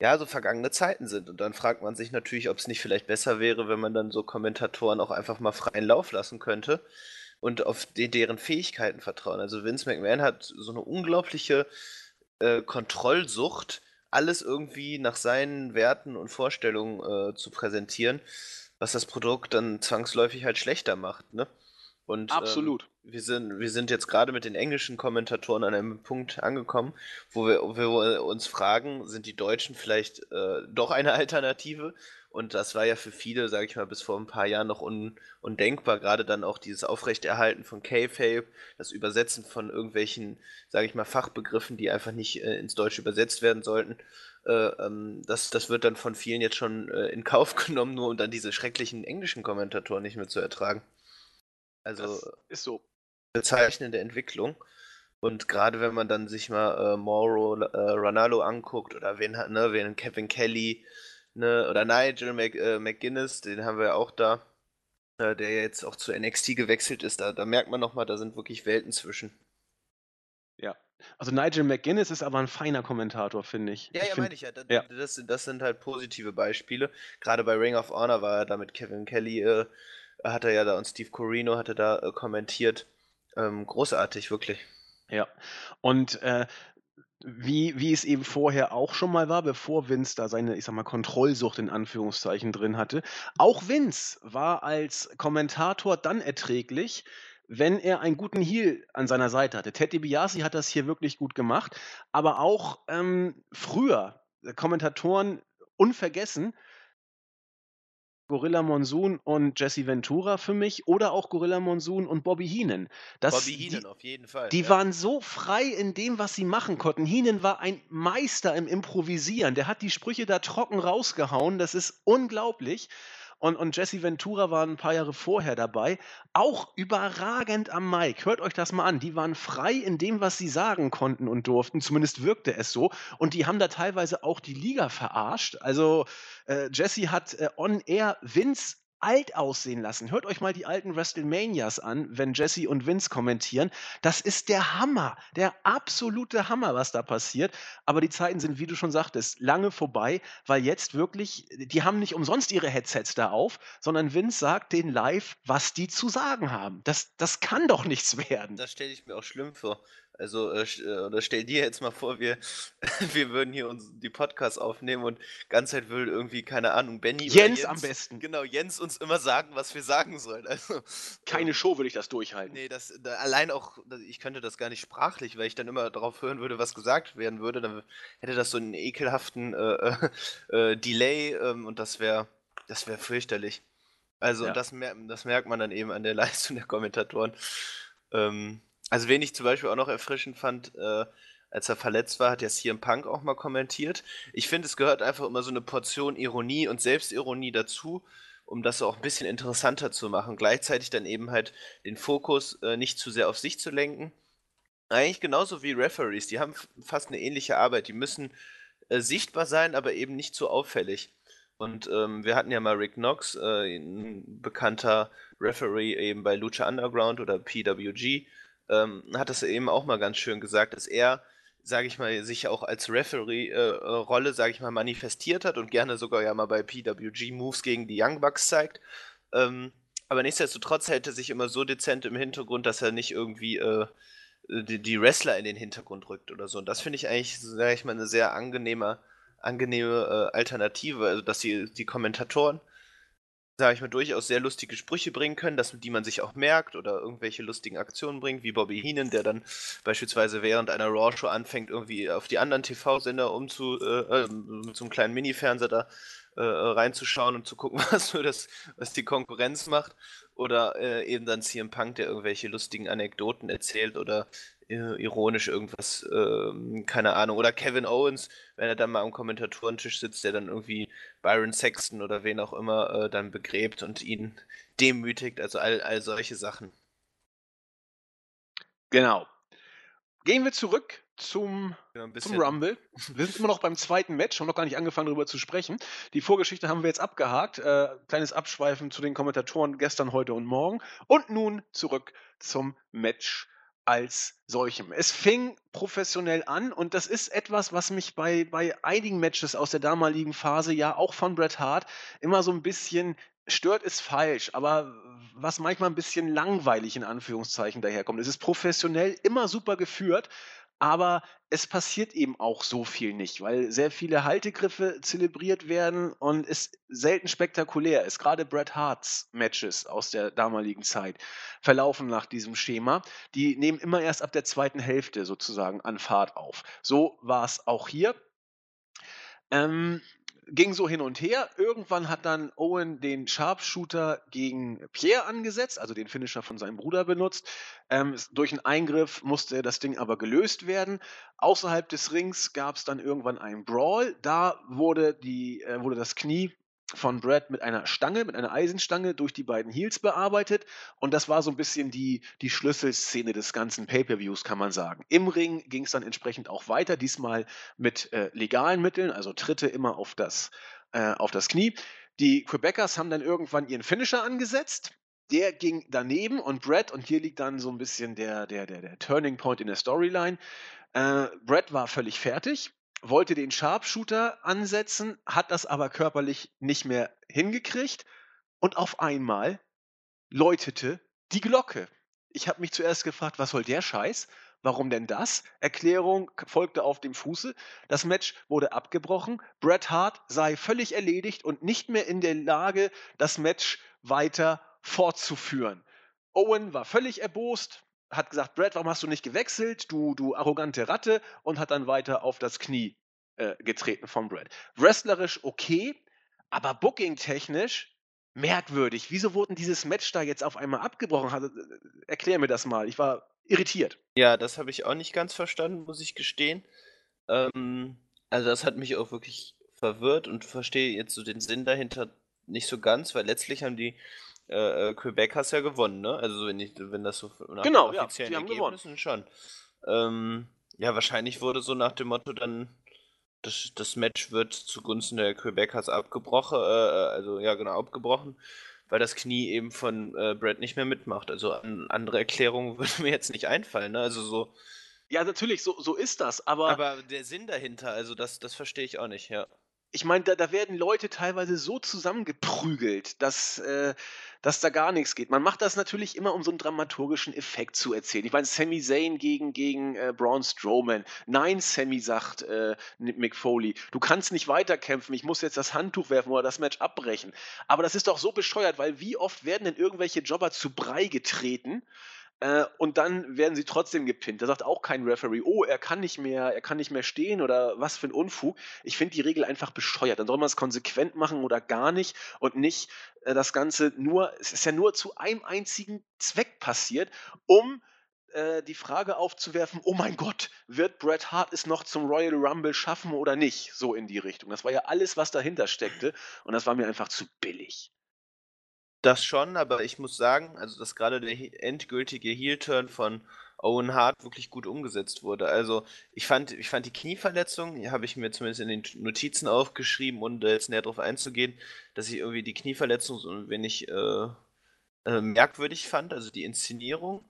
ja, so vergangene Zeiten sind. Und dann fragt man sich natürlich, ob es nicht vielleicht besser wäre, wenn man dann so Kommentatoren auch einfach mal freien Lauf lassen könnte und auf de deren Fähigkeiten vertrauen. Also Vince McMahon hat so eine unglaubliche äh, Kontrollsucht, alles irgendwie nach seinen Werten und Vorstellungen äh, zu präsentieren, was das Produkt dann zwangsläufig halt schlechter macht, ne? Und ähm, Absolut. wir sind, wir sind jetzt gerade mit den englischen Kommentatoren an einem Punkt angekommen, wo wir, wo wir uns fragen, sind die Deutschen vielleicht äh, doch eine Alternative? Und das war ja für viele, sage ich mal, bis vor ein paar Jahren noch un, undenkbar. Gerade dann auch dieses Aufrechterhalten von K-Fape, das Übersetzen von irgendwelchen, sage ich mal, Fachbegriffen, die einfach nicht äh, ins Deutsche übersetzt werden sollten. Äh, ähm, das, das wird dann von vielen jetzt schon äh, in Kauf genommen, nur um dann diese schrecklichen englischen Kommentatoren nicht mehr zu ertragen. Also Das ist so. bezeichnende Entwicklung. Und gerade wenn man dann sich mal äh, Mauro äh, Ronaldo anguckt oder wen hat, ne, wen Kevin Kelly, ne, oder Nigel Mc, äh, McGuinness, den haben wir ja auch da, äh, der ja jetzt auch zu NXT gewechselt ist, da, da merkt man nochmal, da sind wirklich Welten zwischen. Ja. Also Nigel McGuinness ist aber ein feiner Kommentator, finde ich. Ja, ich ja, find- meine ich ja. Da, ja. Das, sind- das sind halt positive Beispiele. Gerade bei Ring of Honor war er da mit Kevin Kelly, äh, hat er ja da und Steve Corino hatte da äh, kommentiert. Ähm, großartig, wirklich. Ja. Und äh, wie, wie es eben vorher auch schon mal war, bevor Vince da seine, ich sag mal, Kontrollsucht in Anführungszeichen drin hatte. Auch Vince war als Kommentator dann erträglich, wenn er einen guten Heel an seiner Seite hatte. Ted DiBiase hat das hier wirklich gut gemacht, aber auch ähm, früher, äh, Kommentatoren unvergessen, Gorilla Monsoon und Jesse Ventura für mich oder auch Gorilla Monsoon und Bobby Heenan. Das, Bobby die- Heenan auf jeden Fall. die ja. waren so frei in dem, was sie machen konnten. Heenan war ein Meister im Improvisieren. Der hat die Sprüche da trocken rausgehauen. Das ist unglaublich. Und, und Jesse Ventura war ein paar Jahre vorher dabei. Auch überragend am Mic. Hört euch das mal an. Die waren frei in dem, was sie sagen konnten und durften. Zumindest wirkte es so. Und die haben da teilweise auch die Liga verarscht. Also äh, Jesse hat äh, on air Vince alt aussehen lassen. Hört euch mal die alten WrestleManias an, wenn Jesse und Vince kommentieren. Das ist der Hammer, der absolute Hammer, was da passiert. Aber die Zeiten sind, wie du schon sagtest, lange vorbei, weil jetzt wirklich, die haben nicht umsonst ihre Headsets da auf, sondern Vince sagt denen live, was die zu sagen haben. Das, das kann doch nichts werden. Das stelle ich mir auch schlimm vor. Also, äh, äh, oder stell dir jetzt mal vor, wir, wir würden hier uns die Podcasts aufnehmen und ganz Zeit würde irgendwie, keine Ahnung, Benny Jens Jens, am besten. Genau, Jens uns immer sagen, was wir sagen sollen. Also, Keine ähm, Show würde ich das durchhalten. Nee, das da, allein auch, ich könnte das gar nicht sprachlich, weil ich dann immer darauf hören würde, was gesagt werden würde. Dann hätte das so einen ekelhaften äh, äh, Delay ähm, und das wäre das wäre fürchterlich. Also Ja. das, mer das merkt man dann eben an der Leistung der Kommentatoren. Ähm, also wen ich zum Beispiel auch noch erfrischend fand, äh, als er verletzt war, hat ja CM Punk auch mal kommentiert. Ich finde, es gehört einfach immer so eine Portion Ironie und Selbstironie dazu, um das auch ein bisschen interessanter zu machen. Gleichzeitig dann eben halt den Fokus äh, nicht zu sehr auf sich zu lenken. Eigentlich genauso wie Referees, die haben fast eine ähnliche Arbeit. Die müssen äh, sichtbar sein, aber eben nicht zu auffällig. Und ähm, wir hatten ja mal Rick Knox, äh, ein bekannter Referee eben bei Lucha Underground oder PWG, ähm, hat das eben auch mal ganz schön gesagt, dass er, sage ich mal, sich auch als Referee-Rolle, äh, sage ich mal, manifestiert hat und gerne sogar ja mal bei PWG Moves gegen die Young Bucks zeigt. Ähm, aber nichtsdestotrotz hält er sich immer so dezent im Hintergrund, dass er nicht irgendwie äh, die, die, Wrestler in den Hintergrund rückt oder so. Und das finde ich eigentlich, sage ich mal, eine sehr angenehme, angenehme äh, Alternative. Also, dass die, die Kommentatoren sage ich mal, durchaus sehr lustige Sprüche bringen können, dass, die man sich auch merkt oder irgendwelche lustigen Aktionen bringt, wie Bobby Heenan, der dann beispielsweise während einer Raw-Show anfängt, irgendwie auf die anderen TV-Sender umzu, äh, mit so einem kleinen Mini-Fernseher da äh, reinzuschauen und zu gucken, was nur das, was die Konkurrenz macht. Oder äh, eben dann CM Punk, der irgendwelche lustigen Anekdoten erzählt oder äh, ironisch irgendwas, äh, keine Ahnung. Oder Kevin Owens, wenn er dann mal am Kommentatorentisch sitzt, der dann irgendwie Byron Sexton oder wen auch immer äh, dann begräbt und ihn demütigt. Also all, all solche Sachen. Genau. Gehen wir zurück zum, ja, zum Rumble. Wir sind immer noch beim zweiten Match, haben noch gar nicht angefangen darüber zu sprechen. Die Vorgeschichte haben wir jetzt abgehakt. Äh, kleines Abschweifen zu den Kommentatoren gestern, heute und morgen. Und nun zurück zum Match als solchem. Es fing professionell an und das ist etwas, was mich bei, bei einigen Matches aus der damaligen Phase, ja auch von Bret Hart, immer so ein bisschen stört, ist falsch, aber was manchmal ein bisschen langweilig in Anführungszeichen daherkommt. Es ist professionell immer super geführt, aber es passiert eben auch so viel nicht, weil sehr viele Haltegriffe zelebriert werden und es selten spektakulär ist. Gerade Bret Harts Matches aus der damaligen Zeit verlaufen nach diesem Schema. Die nehmen immer erst ab der zweiten Hälfte sozusagen an Fahrt auf. So war es auch hier. Ähm, ging so hin und her. Irgendwann hat dann Owen den Sharpshooter gegen Pierre angesetzt, also den Finisher von seinem Bruder benutzt. Ähm, durch einen Eingriff musste das Ding aber gelöst werden. Außerhalb des Rings gab es dann irgendwann einen Brawl. Da wurde, die, äh, wurde das Knie von Brad mit einer Stange, mit einer Eisenstange durch die beiden Heels bearbeitet. Und das war so ein bisschen die, die Schlüsselszene des ganzen Pay-Per-Views, kann man sagen. Im Ring ging es dann entsprechend auch weiter, diesmal mit äh, legalen Mitteln, also Tritte immer auf das, äh, auf das Knie. Die Quebecers haben dann irgendwann ihren Finisher angesetzt. Der ging daneben und Brad, und hier liegt dann so ein bisschen der, der, der, der Turning Point in der Storyline. Äh, Brad war völlig fertig wollte den Sharpshooter ansetzen, hat das aber körperlich nicht mehr hingekriegt und auf einmal läutete die Glocke. Ich habe mich zuerst gefragt, was soll der Scheiß? Warum denn das? Erklärung folgte auf dem Fuße. Das Match wurde abgebrochen. Bret Hart sei völlig erledigt und nicht mehr in der Lage, das Match weiter fortzuführen. Owen war völlig erbost, hat gesagt, Brad, warum hast du nicht gewechselt, du, du arrogante Ratte, und hat dann weiter auf das Knie äh, getreten von Brad. Wrestlerisch okay, aber booking-technisch merkwürdig. Wieso wurden dieses Match da jetzt auf einmal abgebrochen? Also, erklär mir das mal. Ich war irritiert. Ja, das habe ich auch nicht ganz verstanden, muss ich gestehen. Ähm, also das hat mich auch wirklich verwirrt und verstehe jetzt so den Sinn dahinter nicht so ganz, weil letztlich haben die äh, äh, Quebec hast ja gewonnen, ne? Also wenn, ich, wenn das so nach genau, den offiziellen ja, Ergebnissen schon. Ähm, ja, wahrscheinlich wurde so nach dem Motto dann, das, das Match wird zugunsten der Quebecers abgebrochen, äh, äh, also ja genau, abgebrochen, weil das Knie eben von äh, Brad nicht mehr mitmacht. Also an, andere Erklärungen würde mir jetzt nicht einfallen, ne? Also so. Ja, natürlich, so, so ist das, aber. Aber der Sinn dahinter, also das, das verstehe ich auch nicht, ja ich meine, da, da werden Leute teilweise so zusammengeprügelt, dass, äh, dass da gar nichts geht. Man macht das natürlich immer, um so einen dramaturgischen Effekt zu erzählen. Ich meine, Sami Zayn gegen, gegen äh, Braun Strowman. Nein, Sami sagt äh, Mick Foley, du kannst nicht weiterkämpfen, ich muss jetzt das Handtuch werfen oder das Match abbrechen. Aber das ist doch so bescheuert, weil wie oft werden denn irgendwelche Jobber zu Brei getreten? Äh, und dann werden sie trotzdem gepinnt. Da sagt auch kein Referee, oh, er kann nicht mehr, er kann nicht mehr stehen oder was für ein Unfug. Ich finde die Regel einfach bescheuert. Dann soll man es konsequent machen oder gar nicht und nicht äh, das Ganze nur, es ist ja nur zu einem einzigen Zweck passiert, um äh, die Frage aufzuwerfen, oh mein Gott, wird Bret Hart es noch zum Royal Rumble schaffen oder nicht? So in die Richtung. Das war ja alles, was dahinter steckte und das war mir einfach zu billig. Das schon, aber ich muss sagen, also dass gerade der endgültige Heel-Turn von Owen Hart wirklich gut umgesetzt wurde. Also ich fand, ich fand die Knieverletzung, habe ich mir zumindest in den Notizen aufgeschrieben, ohne jetzt näher darauf einzugehen, dass ich irgendwie die Knieverletzung so ein wenig äh, äh, merkwürdig fand, also die Inszenierung.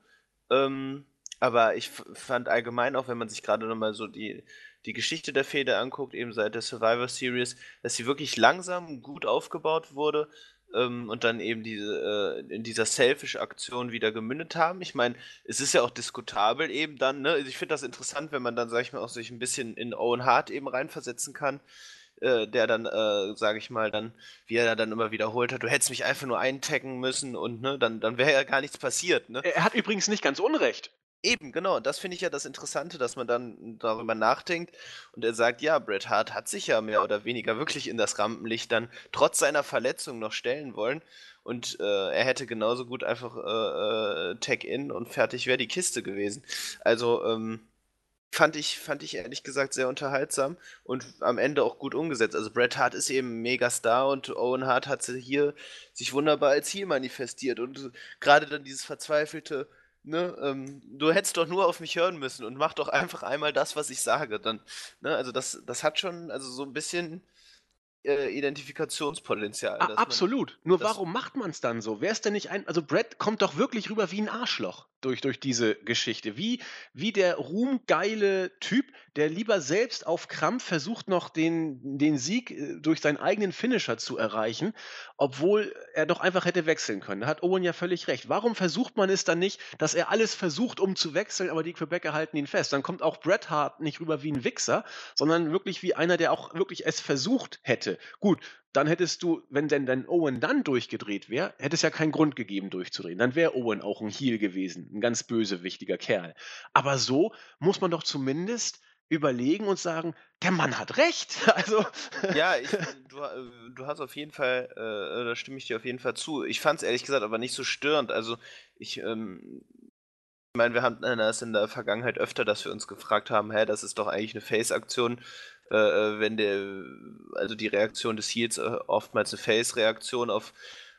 Ähm, aber ich fand allgemein auch, wenn man sich gerade nochmal so die, die Geschichte der Fehde anguckt, eben seit der Survivor Series, dass sie wirklich langsam gut aufgebaut wurde ähm, und dann eben diese, äh, in dieser Selfish-Aktion wieder gemündet haben. Ich meine, es ist ja auch diskutabel eben dann, ne? Also ich finde das interessant, wenn man dann, sag ich mal, auch sich ein bisschen in Owen Hart eben reinversetzen kann. Äh, der dann, äh, sage ich mal, dann, wie er dann immer wiederholt hat, du hättest mich einfach nur eintaggen müssen und ne, dann, dann wäre ja gar nichts passiert. Ne? Er hat übrigens nicht ganz Unrecht. Eben, genau. Das finde ich ja das Interessante, dass man dann darüber nachdenkt und er sagt, ja, Bret Hart hat sich ja mehr oder weniger wirklich in das Rampenlicht dann trotz seiner Verletzung noch stellen wollen und äh, er hätte genauso gut einfach äh, äh, Tag-In und fertig wäre die Kiste gewesen. Also, ähm, fand ich, fand ich ehrlich gesagt sehr unterhaltsam und am Ende auch gut umgesetzt. Also Bret Hart ist eben mega Star und Owen Hart hat hier sich wunderbar als Heel manifestiert und gerade dann dieses verzweifelte ne, ähm, du hättest doch nur auf mich hören müssen und mach doch einfach einmal das, was ich sage. Dann, ne, also das, das hat schon, also so ein bisschen äh, Identifikationspotenzial. Ah, absolut. Man, Nur warum macht man es dann so? Wäre es denn nicht ein, also Brett kommt doch wirklich rüber wie ein Arschloch durch, durch diese Geschichte. Wie, wie der ruhmgeile Typ, der lieber selbst auf Krampf versucht, noch den, den Sieg äh, durch seinen eigenen Finisher zu erreichen, obwohl er doch einfach hätte wechseln können. Da hat Owen ja völlig recht. Warum versucht man es dann nicht, dass er alles versucht, um zu wechseln, aber die Quebecer halten ihn fest? Dann kommt auch Bret Hart nicht rüber wie ein Wichser, sondern wirklich wie einer, der auch wirklich es versucht hätte. Gut, dann hättest du, wenn denn dein Owen dann durchgedreht wäre, hätte es ja keinen Grund gegeben, durchzudrehen. Dann wäre Owen auch ein Heel gewesen, ein ganz bösewichtiger Kerl. Aber so muss man doch zumindest überlegen und sagen, der Mann hat recht. Also ja, ich, du, äh, du, hast auf jeden Fall, äh, da stimme ich dir auf jeden Fall zu. Ich fand es ehrlich gesagt aber nicht so störend. Also ich, ähm, ich meine, wir hatten das in der Vergangenheit öfter, dass wir uns gefragt haben, hä, das ist doch eigentlich eine Face-Aktion äh, äh, wenn der, also die Reaktion des Heels äh, oftmals eine Face-Reaktion auf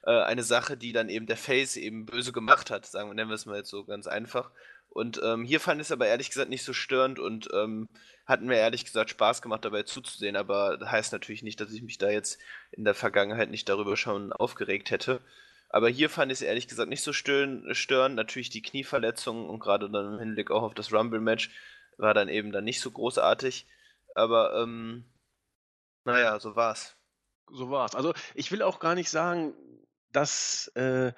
äh, eine Sache, die dann eben der Face eben böse gemacht hat, sagen wir, nennen wir es mal jetzt so ganz einfach. Und ähm, hier fand ich es aber ehrlich gesagt nicht so störend und ähm, hat mir ehrlich gesagt Spaß gemacht, dabei zuzusehen, aber das heißt natürlich nicht, dass ich mich da jetzt in der Vergangenheit nicht darüber schon aufgeregt hätte. Aber hier fand ich es ehrlich gesagt nicht so störend. Natürlich die Knieverletzung und gerade dann im Hinblick auch auf das Rumble-Match war dann eben dann nicht so großartig. Aber, ähm, naja, so war's. So war's. Also ich will auch gar nicht sagen, dass, äh,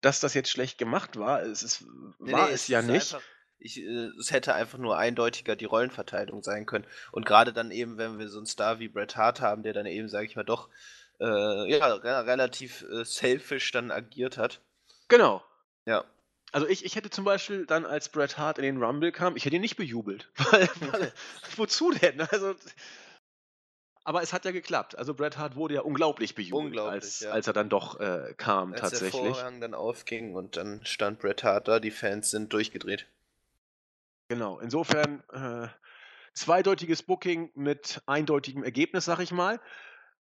dass das jetzt schlecht gemacht war. Es ist, nee, war nee, es, es ja nicht. Einfach, ich, äh, es hätte einfach nur eindeutiger die Rollenverteilung sein können. Und gerade dann eben, wenn wir so einen Star wie Bret Hart haben, der dann eben, sag ich mal, doch äh, ja, relativ äh, selfish dann agiert hat. Genau. Ja. Also ich, ich hätte zum Beispiel dann, als Bret Hart in den Rumble kam, ich hätte ihn nicht bejubelt. Weil, weil, wozu denn? Also, aber es hat ja geklappt. Also Bret Hart wurde ja unglaublich bejubelt, unglaublich, als, ja. als er dann doch äh, kam als tatsächlich. Als der Vorhang dann aufging und dann stand Bret Hart da, die Fans sind durchgedreht. Genau, insofern äh, zweideutiges Booking mit eindeutigem Ergebnis, sag ich mal.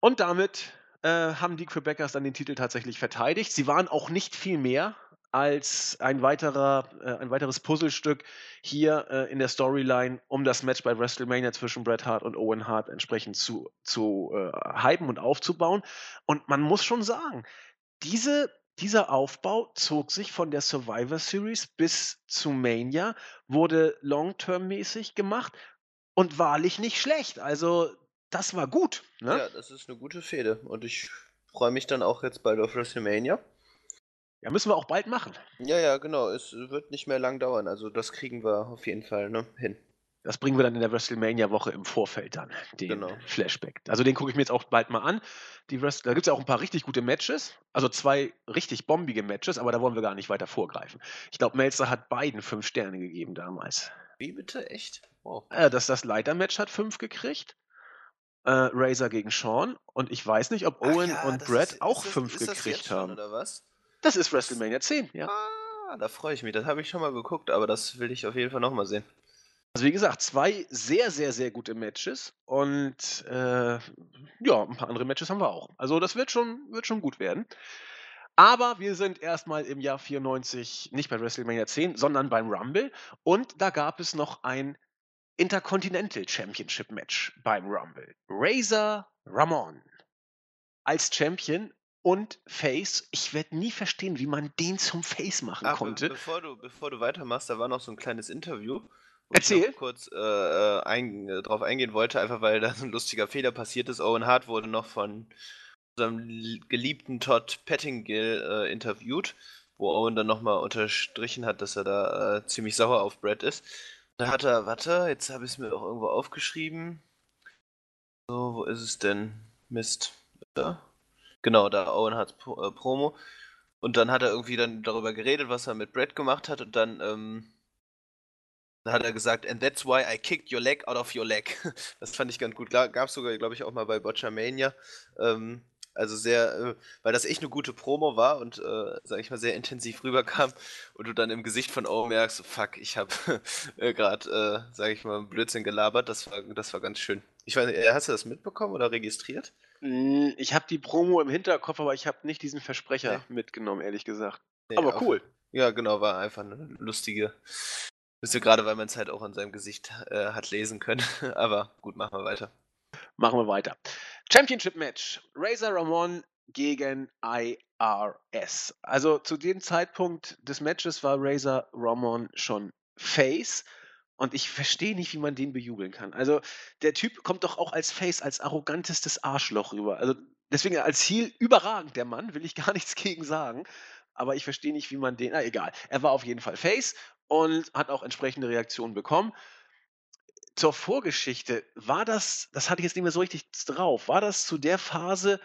Und damit äh, haben die Quebecers dann den Titel tatsächlich verteidigt. Sie waren auch nicht viel mehr als ein, weiterer, äh, ein weiteres Puzzlestück hier äh, in der Storyline, um das Match bei WrestleMania zwischen Bret Hart und Owen Hart entsprechend zu, zu äh, hypen und aufzubauen. Und man muss schon sagen, diese, dieser Aufbau zog sich von der Survivor Series bis zu Mania, wurde long-term-mäßig gemacht und wahrlich nicht schlecht. Also, das war gut. Ne? Ja, das ist eine gute Fehde. Und ich freue mich dann auch jetzt bald auf WrestleMania. Ja, müssen wir auch bald machen. Ja, ja, genau. Es wird nicht mehr lang dauern. Also das kriegen wir auf jeden Fall ne, hin. Das bringen wir dann in der WrestleMania-Woche im Vorfeld dann, den genau. Flashback. Also den gucke ich mir jetzt auch bald mal an. Die Wrest da gibt es ja auch ein paar richtig gute Matches. Also zwei richtig bombige Matches, aber da wollen wir gar nicht weiter vorgreifen. Ich glaube, Melzer hat beiden fünf Sterne gegeben damals. Wie bitte? Echt? Wow. Äh, das, das Leiter-Match hat fünf gekriegt. Äh, Razor gegen Sean. Und ich weiß nicht, ob Owen ja, und Brett auch ist fünf ist gekriegt haben. Oder was? Das ist WrestleMania 10, ja. Ah, da freue ich mich. Das habe ich schon mal geguckt, aber das will ich auf jeden Fall nochmal sehen. Also wie gesagt, zwei sehr, sehr, sehr gute Matches und äh, ja, ein paar andere Matches haben wir auch. Also das wird schon, wird schon gut werden. Aber wir sind erstmal im Jahr 94 nicht bei WrestleMania 10, sondern beim Rumble. Und da gab es noch ein Intercontinental Championship Match beim Rumble. Razor Ramon als Champion und Face. Ich werde nie verstehen, wie man den zum Face machen Ach, be konnte. bevor du, bevor du weitermachst, da war noch so ein kleines Interview, wo ich Erzähl. noch kurz äh, äh, ein, äh, drauf eingehen wollte, einfach weil da so ein lustiger Fehler passiert ist. Owen Hart wurde noch von unserem geliebten Todd Pettingill äh, interviewt, wo Owen dann nochmal unterstrichen hat, dass er da äh, ziemlich sauer auf Brad ist. Da hat er, warte, jetzt habe ich es mir auch irgendwo aufgeschrieben. So, wo ist es denn? Mist. Da? Genau, da Owen Harts Pro äh, Promo. Und dann hat er irgendwie dann darüber geredet, was er mit Brad gemacht hat und dann, ähm, hat er gesagt, and that's why I kicked your leg out of your leg. Das fand ich ganz gut. Gab es sogar, glaube ich, auch mal bei Botchamania. Ähm, also sehr, äh, weil das echt eine gute Promo war und, äh, sag ich mal, sehr intensiv rüberkam und du dann im Gesicht von Owen merkst, fuck, ich habe äh, gerade, äh, sag ich mal, Blödsinn gelabert. Das war, das war ganz schön. Ich weiß äh, hast du das mitbekommen oder registriert? Mm, Ich habe die Promo im Hinterkopf, aber ich habe nicht diesen Versprecher mitgenommen, ehrlich gesagt. Nee, aber cool. Ja, genau, war einfach eine lustige. Wisst ihr, gerade weil man es halt auch an seinem Gesicht äh, hat lesen können. Aber gut, machen wir weiter. Machen wir weiter. Championship Match. Razor Ramon gegen IRS. Also zu dem Zeitpunkt des Matches war Razor Ramon schon Face. Und ich verstehe nicht, wie man den bejubeln kann. Also der Typ kommt doch auch als Face, als arrogantestes Arschloch rüber. Also deswegen als Heel überragend, der Mann, will ich gar nichts gegen sagen. Aber ich verstehe nicht, wie man den. Na egal. Er war auf jeden Fall Face und hat auch entsprechende Reaktionen bekommen zur Vorgeschichte, war das, das hatte ich jetzt nicht mehr so richtig drauf, war das zu der Phase,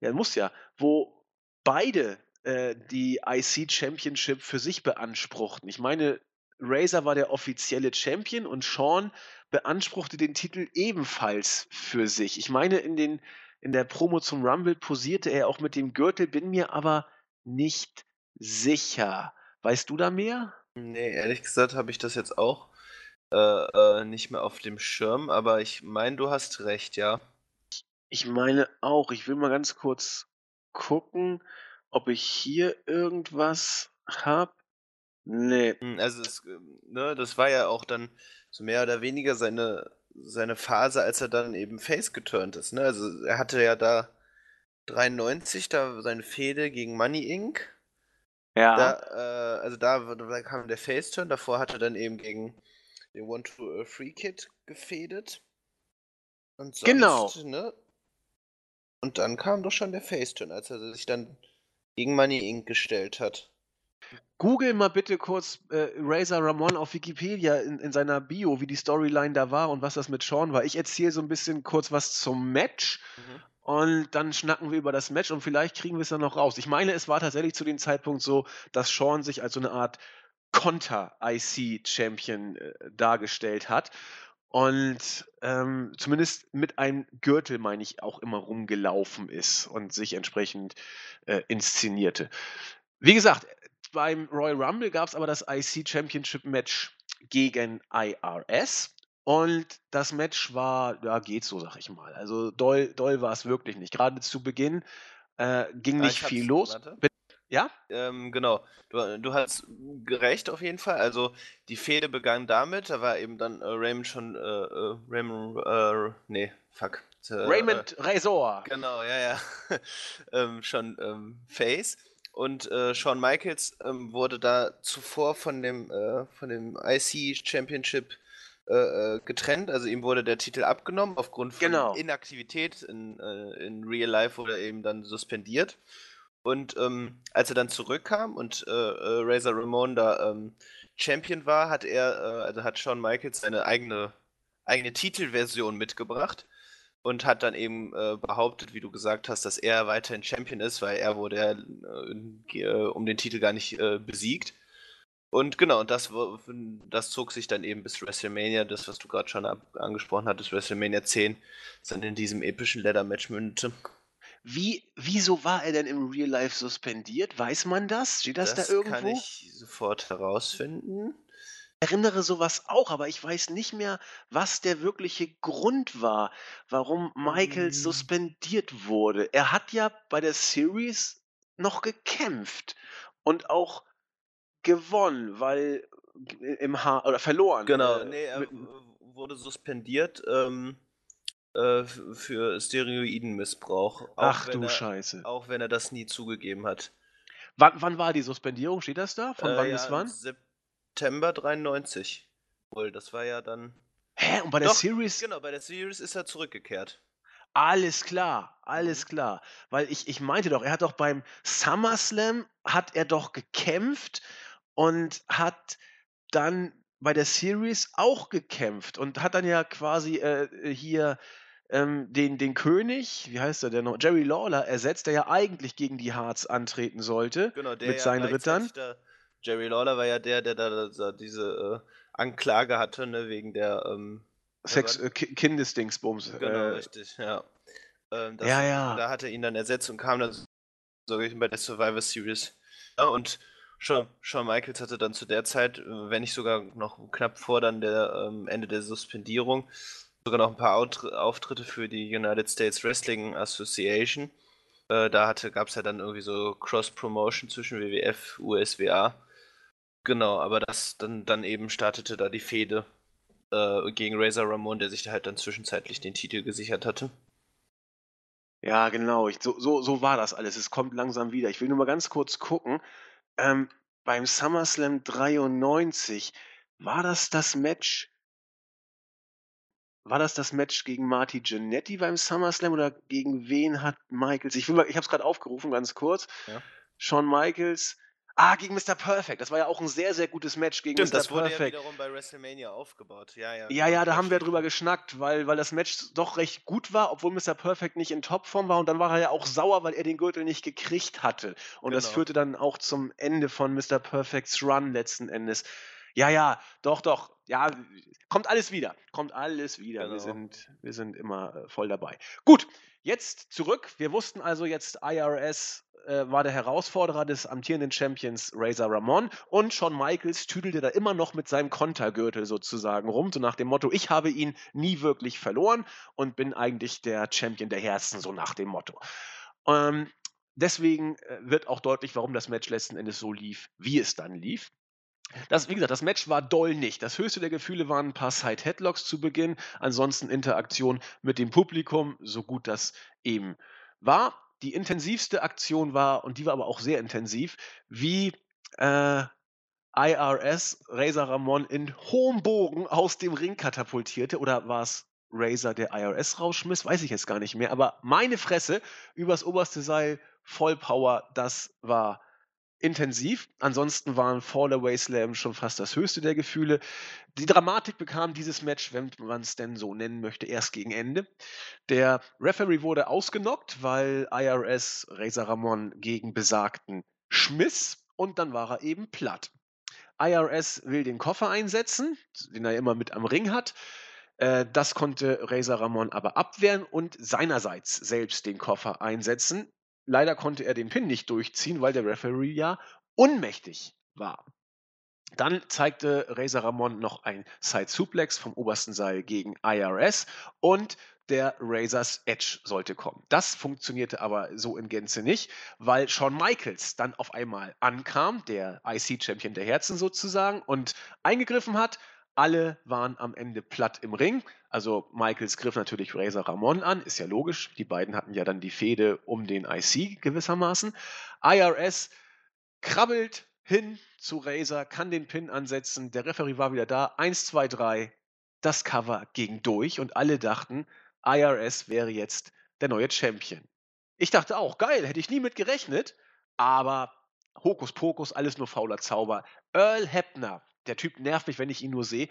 ja, muss ja, wo beide äh, die IC Championship für sich beanspruchten? Ich meine, Razor war der offizielle Champion und Sean beanspruchte den Titel ebenfalls für sich. Ich meine, in, den, in der Promo zum Rumble posierte er auch mit dem Gürtel, bin mir aber nicht sicher. Weißt du da mehr? Nee, ehrlich gesagt habe ich das jetzt auch äh, äh, nicht mehr auf dem Schirm, aber ich meine, du hast recht, ja. Ich meine auch. Ich will mal ganz kurz gucken, ob ich hier irgendwas habe. Nee. Hm, Also, es, ähm, ne, das war ja auch dann so mehr oder weniger seine, seine Phase, als er dann eben Face geturnt ist. Ne? Also, er hatte ja da 93, da seine Fehde gegen Money Inc. Ja. Da, äh, also da, da kam der Face-Turn, davor hat er dann eben gegen den One-Two-Free-Kid gefädet. Und sonst, Genau. Ne? Und dann kam doch schon der Face-Turn, als er sich dann gegen Money Inc. gestellt hat. Google mal bitte kurz äh, Razor Ramon auf Wikipedia in, in seiner Bio, wie die Storyline da war und was das mit Sean war. Ich erzähle so ein bisschen kurz was zum Match und dann schnacken wir über das Match und vielleicht kriegen wir es dann noch raus. Ich meine, es war tatsächlich zu dem Zeitpunkt so, dass Sean sich als so eine Art Konter-IC-Champion äh, dargestellt hat. Und ähm, zumindest mit einem Gürtel, meine ich, auch immer rumgelaufen ist und sich entsprechend äh, inszenierte. Wie gesagt, beim Royal Rumble gab es aber das IC Championship Match gegen IRS. Und das Match war, ja, geht so, sag ich mal. Also doll, doll war es wirklich nicht. Gerade zu Beginn äh, ging nicht viel los. Warte. Ja? Ähm, genau. Du, du hast gerecht auf jeden Fall. Also die Fehde begann damit, da war eben dann äh, Raymond schon, äh, äh, Raymond, äh, nee, fuck. Äh, Raymond Razor. Äh, genau, ja, ja. ähm, schon ähm, Face. Und äh, Shawn Michaels ähm, wurde da zuvor von dem, äh, von dem IC Championship äh, äh, getrennt. Also ihm wurde der Titel abgenommen aufgrund von Genau. Inaktivität. In, äh, in Real Life wurde er eben dann suspendiert. Und ähm, als er dann zurückkam und äh, Razor Ramon da ähm, Champion war, hat er, also hat Shawn Michaels seine eigene, eigene Titelversion mitgebracht und hat dann eben äh, behauptet, wie du gesagt hast, dass er weiterhin Champion ist, weil er wurde ja äh, äh, um den Titel gar nicht äh, besiegt. Und genau, und das, das zog sich dann eben bis WrestleMania, das, was du gerade schon angesprochen hattest, WrestleMania 10, das dann in diesem epischen Leather-Match mündete. Wie, wieso war er denn im Real Life suspendiert? Weiß man das? Steht das, da irgendwo? kann ich sofort herausfinden. Ich erinnere sowas auch, aber ich weiß nicht mehr, was der wirkliche Grund war, warum Michael Mm. suspendiert wurde. Er hat ja bei der Series noch gekämpft und auch gewonnen, weil im Haar oder verloren. Genau, äh, nee, er wurde suspendiert ähm, äh, für Steroidenmissbrauch. auch Ach du er, Scheiße. Auch wenn er das nie zugegeben hat. Wann, wann war die Suspendierung? Steht das da? Von Äh, wann ja, bis wann? September 93. Wohl, das war ja dann. Hä? Und bei der Doch, Series? Genau, bei der Series ist er zurückgekehrt. Alles klar, alles Mhm. klar. Weil ich, ich meinte doch, er hat doch beim SummerSlam, hat er doch gekämpft und hat dann bei der Series auch gekämpft und hat dann ja quasi äh, hier ähm, den, den König, wie heißt er denn noch, Jerry Lawler ersetzt, der ja eigentlich gegen die Hearts antreten sollte. Genau, der Mit ja seinen Rittern? Da, Jerry Lawler war ja der, der da, diese äh, Anklage hatte, ne, wegen der. Ähm, Sex, äh, Ki- Kindesdingsbums. genau, äh, richtig, ja. Ähm, Ja, ja. Da hat er ihn dann ersetzt und kam dann so bei der Survivor Series. Ja, und Shawn, Shawn Michaels hatte dann zu der Zeit, wenn nicht sogar noch knapp vor dann der ähm, Ende der Suspendierung, sogar noch ein paar Auftritte für die United States Wrestling Association. Äh, da gab es ja dann irgendwie so Cross-Promotion zwischen WWF, USWA. Genau, aber das dann, dann eben startete da die Fehde äh, gegen Razor Ramon, der sich da halt dann zwischenzeitlich den Titel gesichert hatte. Ja, genau. Ich, so, so, so war das alles. Es kommt langsam wieder. Ich will nur mal ganz kurz gucken. Ähm, beim SummerSlam 93 war das das Match. War das das Match gegen Marty Jannetty beim SummerSlam oder gegen wen hat Michaels? Ich will mal, ich habe es gerade aufgerufen, ganz kurz. Ja. Shawn Michaels. Ah, gegen Mr. Perfect. Das war ja auch ein sehr, sehr gutes Match gegen Stimmt, Mr. das wurde ja Perfect. wiederum bei WrestleMania aufgebaut. Ja, ja. Ja, ja, da das haben wir drüber geschnackt, weil, weil das Match doch recht gut war, obwohl Mr. Perfect nicht in Topform war. Und dann war er ja auch sauer, weil er den Gürtel nicht gekriegt hatte. Und das Genau. führte dann auch zum Ende von Mr. Perfects Run letzten Endes. Ja, ja, doch, doch. Ja, kommt alles wieder. Kommt alles wieder. Wir, Genau. sind, wir sind immer äh, voll dabei. Gut, jetzt zurück. Wir wussten also jetzt, IRS äh, war der Herausforderer des amtierenden Champions Razor Ramon und Shawn Michaels tüdelte da immer noch mit seinem Kontergürtel sozusagen rum, so nach dem Motto, ich habe ihn nie wirklich verloren und bin eigentlich der Champion der Herzen, so nach dem Motto. Ähm, deswegen äh, wird auch deutlich, warum das Match letzten Endes so lief, wie es dann lief. Das, wie gesagt, das Match war doll nicht. Das höchste der Gefühle waren ein paar Side-Headlocks zu Beginn. Ansonsten Interaktion mit dem Publikum, so gut das eben war. Die intensivste Aktion war, und die war aber auch sehr intensiv, wie äh, IRS Razor Ramon in hohem Bogen aus dem Ring katapultierte. Oder war es Razor, der IRS rausschmiss? Weiß ich jetzt gar nicht mehr. Aber meine Fresse übers oberste Seil, Vollpower, das war intensiv. Ansonsten waren Fallaway Slam schon fast das höchste der Gefühle. Die Dramatik bekam dieses Match, wenn man es denn so nennen möchte, erst gegen Ende. Der Referee wurde ausgenockt, weil IRS Razor Ramon gegen besagten schmiss und dann war er eben platt. IRS will den Koffer einsetzen, den er immer mit am Ring hat. Äh, Das konnte Razor Ramon aber abwehren und seinerseits selbst den Koffer einsetzen. Leider konnte er den Pin nicht durchziehen, weil der Referee ja unmächtig war. Dann zeigte Razor Ramon noch ein Side Suplex vom obersten Seil gegen IRS und der Razor's Edge sollte kommen. Das funktionierte aber so in Gänze nicht, weil Shawn Michaels dann auf einmal ankam, der IC-Champion der Herzen sozusagen, und eingegriffen hat. Alle waren am Ende platt im Ring. Also Michaels griff natürlich Razor Ramon an, ist ja logisch. Die beiden hatten ja dann die Fehde um den IC gewissermaßen. IRS krabbelt hin zu Razor, kann den Pin ansetzen. Der Referee war wieder da. Eins, zwei, drei. Das Cover ging durch und alle dachten, IRS wäre jetzt der neue Champion. Ich dachte auch, geil, hätte ich nie mit gerechnet. Aber Hokuspokus, alles nur fauler Zauber. Earl Hebner, der Typ nervt mich, wenn ich ihn nur sehe,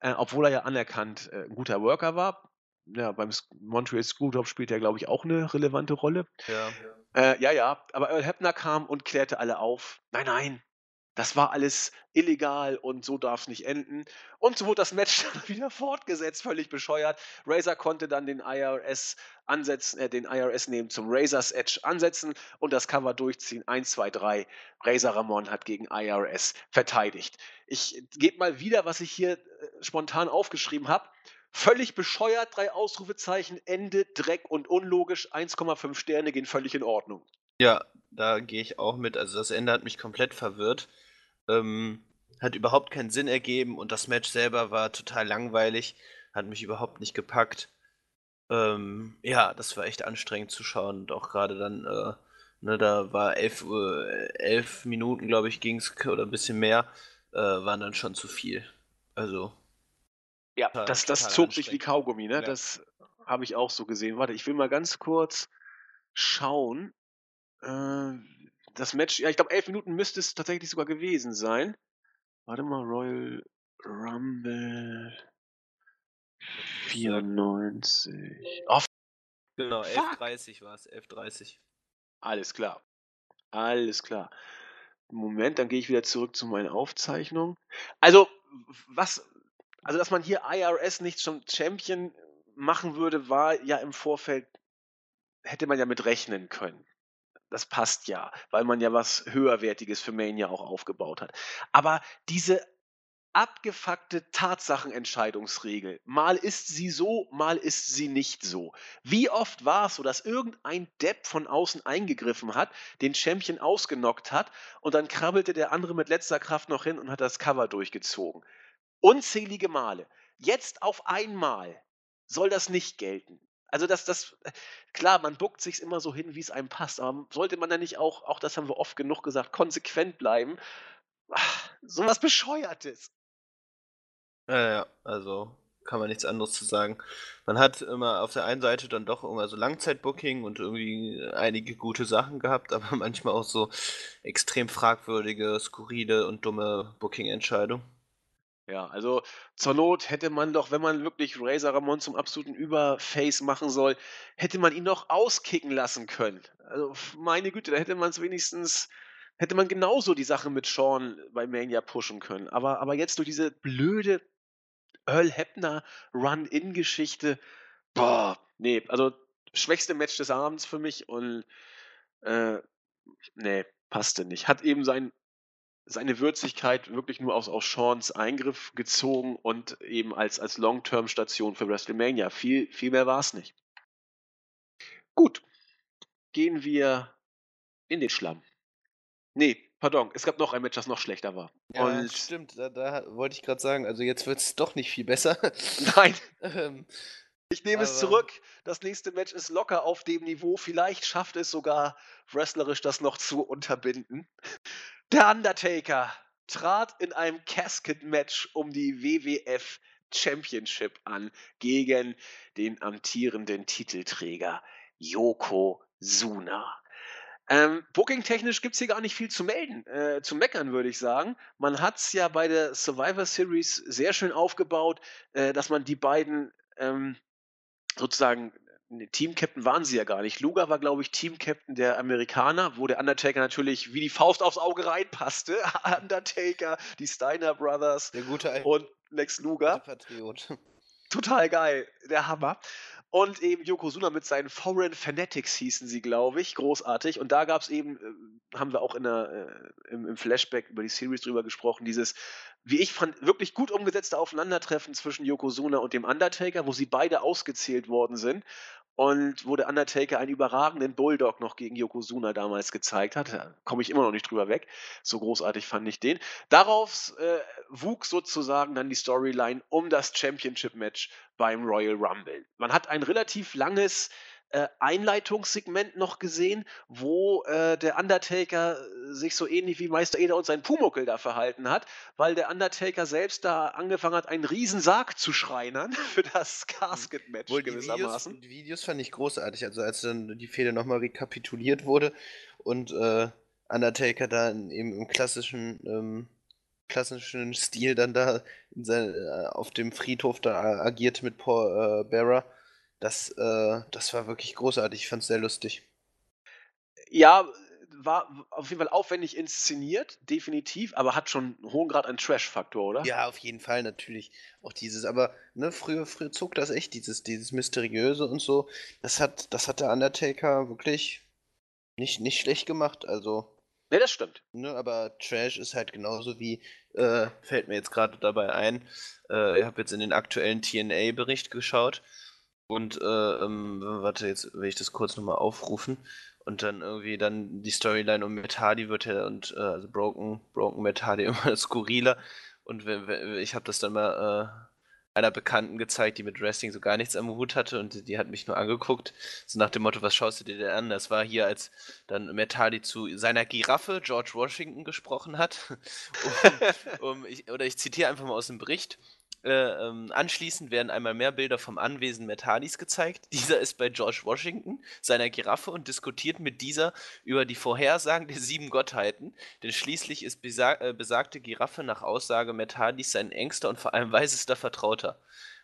äh, obwohl er ja anerkannt äh, ein guter Worker war. Ja, beim Montreal Screwjob spielt er, glaube ich, auch eine relevante Rolle. Ja. Äh, ja, ja, aber Earl Hebner kam und klärte alle auf. Nein, nein, das war alles illegal und so darf es nicht enden. Und so wurde das Match dann wieder fortgesetzt, völlig bescheuert. Razor konnte dann den IRS ansetzen, äh, den IRS nehmen zum Razor's Edge ansetzen und das Cover durchziehen. 1, 2, 3. Razor Ramon hat gegen IRS verteidigt. Ich gebe mal wieder, was ich hier äh, spontan aufgeschrieben habe. Völlig bescheuert, drei Ausrufezeichen, Ende, Dreck und unlogisch, 1,5 Sterne gehen völlig in Ordnung. Ja, da gehe ich auch mit. Also das Ende hat mich komplett verwirrt. Ähm, hat überhaupt keinen Sinn ergeben und das Match selber war total langweilig, hat mich überhaupt nicht gepackt. Ähm, ja, das war echt anstrengend zu schauen und auch gerade dann, äh, ne, da war elf, äh, elf Minuten, glaube ich, ging es oder ein bisschen mehr, äh, waren dann schon zu viel. Also. Ja, total, das, das zog sich wie Kaugummi, ne? Ja. Das habe ich auch so gesehen. Warte, ich will mal ganz kurz schauen. Äh, das Match, ja, ich glaube, elf Minuten müsste es tatsächlich sogar gewesen sein. Warte mal, Royal Rumble 94. Oh, genau, 11.30 war es, 11.30. Alles klar. Alles klar. Moment, dann gehe ich wieder zurück zu meinen Aufzeichnungen. Also, was, also dass man hier IRS nicht zum Champion machen würde, war ja im Vorfeld, hätte man ja mit rechnen können das passt ja, weil man ja was höherwertiges für Mania auch aufgebaut hat. Aber diese abgefuckte Tatsachenentscheidungsregel. Mal ist sie so, mal ist sie nicht so. Wie oft war es so, dass irgendein Depp von außen eingegriffen hat, den Champion ausgenockt hat und dann krabbelte der andere mit letzter Kraft noch hin und hat das Cover durchgezogen. Unzählige Male. Jetzt auf einmal soll das nicht gelten. Also das, das, klar, man buckt sich immer so hin, wie es einem passt, aber sollte man da nicht auch, auch das haben wir oft genug gesagt, konsequent bleiben? Ach, so was Bescheuertes. Ja, ja, also kann man nichts anderes zu sagen. Man hat immer auf der einen Seite dann doch immer so Langzeitbooking und irgendwie einige gute Sachen gehabt, aber manchmal auch so extrem fragwürdige, skurrile und dumme Booking-Entscheidungen. Ja, also zur Not hätte man doch, wenn man wirklich Razor Ramon zum absoluten Überface machen soll, hätte man ihn doch auskicken lassen können. Also meine Güte, da hätte man es wenigstens, hätte man genauso die Sache mit Sean bei Mania pushen können. Aber, aber jetzt durch diese blöde Earl Hebner Run-In-Geschichte, boah, nee, also schwächste Match des Abends für mich und äh, nee, passte nicht. Hat eben sein seine Würzigkeit wirklich nur aus, aus Seans Eingriff gezogen und eben als, als Long-Term-Station für WrestleMania. Viel, viel mehr war es nicht. Gut, gehen wir in den Schlamm. Nee, pardon, es gab noch ein Match, das noch schlechter war. Ja, und stimmt, da, da wollte ich gerade sagen, also jetzt wird es doch nicht viel besser. Nein. ähm, ich nehme es zurück. Das nächste Match ist locker auf dem Niveau. Vielleicht schafft es sogar wrestlerisch das noch zu unterbinden. Der Undertaker trat in einem Casket-Match um die WWF Championship an gegen den amtierenden Titelträger Yokozuna. Ähm, Booking-technisch gibt es hier gar nicht viel zu melden, äh, zu meckern, würde ich sagen. Man hat es ja bei der Survivor Series sehr schön aufgebaut, äh, dass man die beiden ähm, sozusagen Team-Captain waren sie ja gar nicht. Luger war, glaube ich, Team-Captain der Amerikaner, wo der Undertaker natürlich wie die Faust aufs Auge reinpasste. Undertaker, die Steiner Brothers der gute und Lex Luger. Patriot. Total geil, der Hammer. Und eben Yokozuna mit seinen Foreign Fanatics hießen sie, glaube ich. Großartig. Und da gab es eben, äh, haben wir auch in der, äh, im, im, Flashback über die Series drüber gesprochen, dieses, wie ich fand, wirklich gut umgesetzte Aufeinandertreffen zwischen Yokozuna und dem Undertaker, wo sie beide ausgezählt worden sind und wo der Undertaker einen überragenden Bulldog noch gegen Yokozuna damals gezeigt hat. Da komme ich immer noch nicht drüber weg. So großartig fand ich den. Darauf äh, wuchs sozusagen dann die Storyline um das Championship-Match beim Royal Rumble. Man hat ein relativ langes äh, Einleitungssegment noch gesehen, wo äh, der Undertaker sich so ähnlich wie Meister Eder und sein Pumuckel da verhalten hat, weil der Undertaker selbst da angefangen hat, einen riesen Sarg zu schreinern für das Casket-Match gewissermaßen. Die Videos, die Videos fand ich großartig, also als dann die Fehde nochmal rekapituliert wurde und äh, Undertaker dann eben im klassischen ähm, klassischen Stil dann da sein, äh, auf dem Friedhof da agiert mit Paul äh, Bearer das, äh, das war wirklich großartig. Ich fand es sehr lustig. Ja, war auf jeden Fall aufwendig inszeniert, definitiv, aber hat schon einen hohen Grad an Trash-Faktor, oder? Ja, auf jeden Fall, natürlich. Auch dieses, aber ne, früher, früher zog das echt, dieses, dieses Mysteriöse und so. Das hat, das hat der Undertaker wirklich nicht, nicht schlecht gemacht, also. Ne, das stimmt. Ne, aber Trash ist halt genauso wie, äh, fällt mir jetzt gerade dabei ein, äh, ich habe jetzt in den aktuellen TNA-Bericht geschaut und, äh, ähm, warte, jetzt will ich das kurz nochmal aufrufen. Und dann irgendwie dann die Storyline um Matt Hardy wird ja und äh, also Broken, Broken Matt Hardy immer skurriler. Und ich habe das dann mal äh, einer Bekannten gezeigt, die mit Wrestling so gar nichts am Hut hatte und die hat mich nur angeguckt, so nach dem Motto, was schaust du dir denn an? Das war hier, als dann Matt Hardy zu seiner Giraffe George Washington gesprochen hat. um, um, ich, oder ich zitiere einfach mal aus dem Bericht. Äh, ähm, anschließend werden einmal mehr Bilder vom Anwesen Metalis gezeigt. Dieser ist bei George Washington, seiner Giraffe, und diskutiert mit dieser über die Vorhersagen der sieben Gottheiten, denn schließlich ist besa äh, besagte Giraffe nach Aussage Metalis sein engster und vor allem weisester Vertrauter.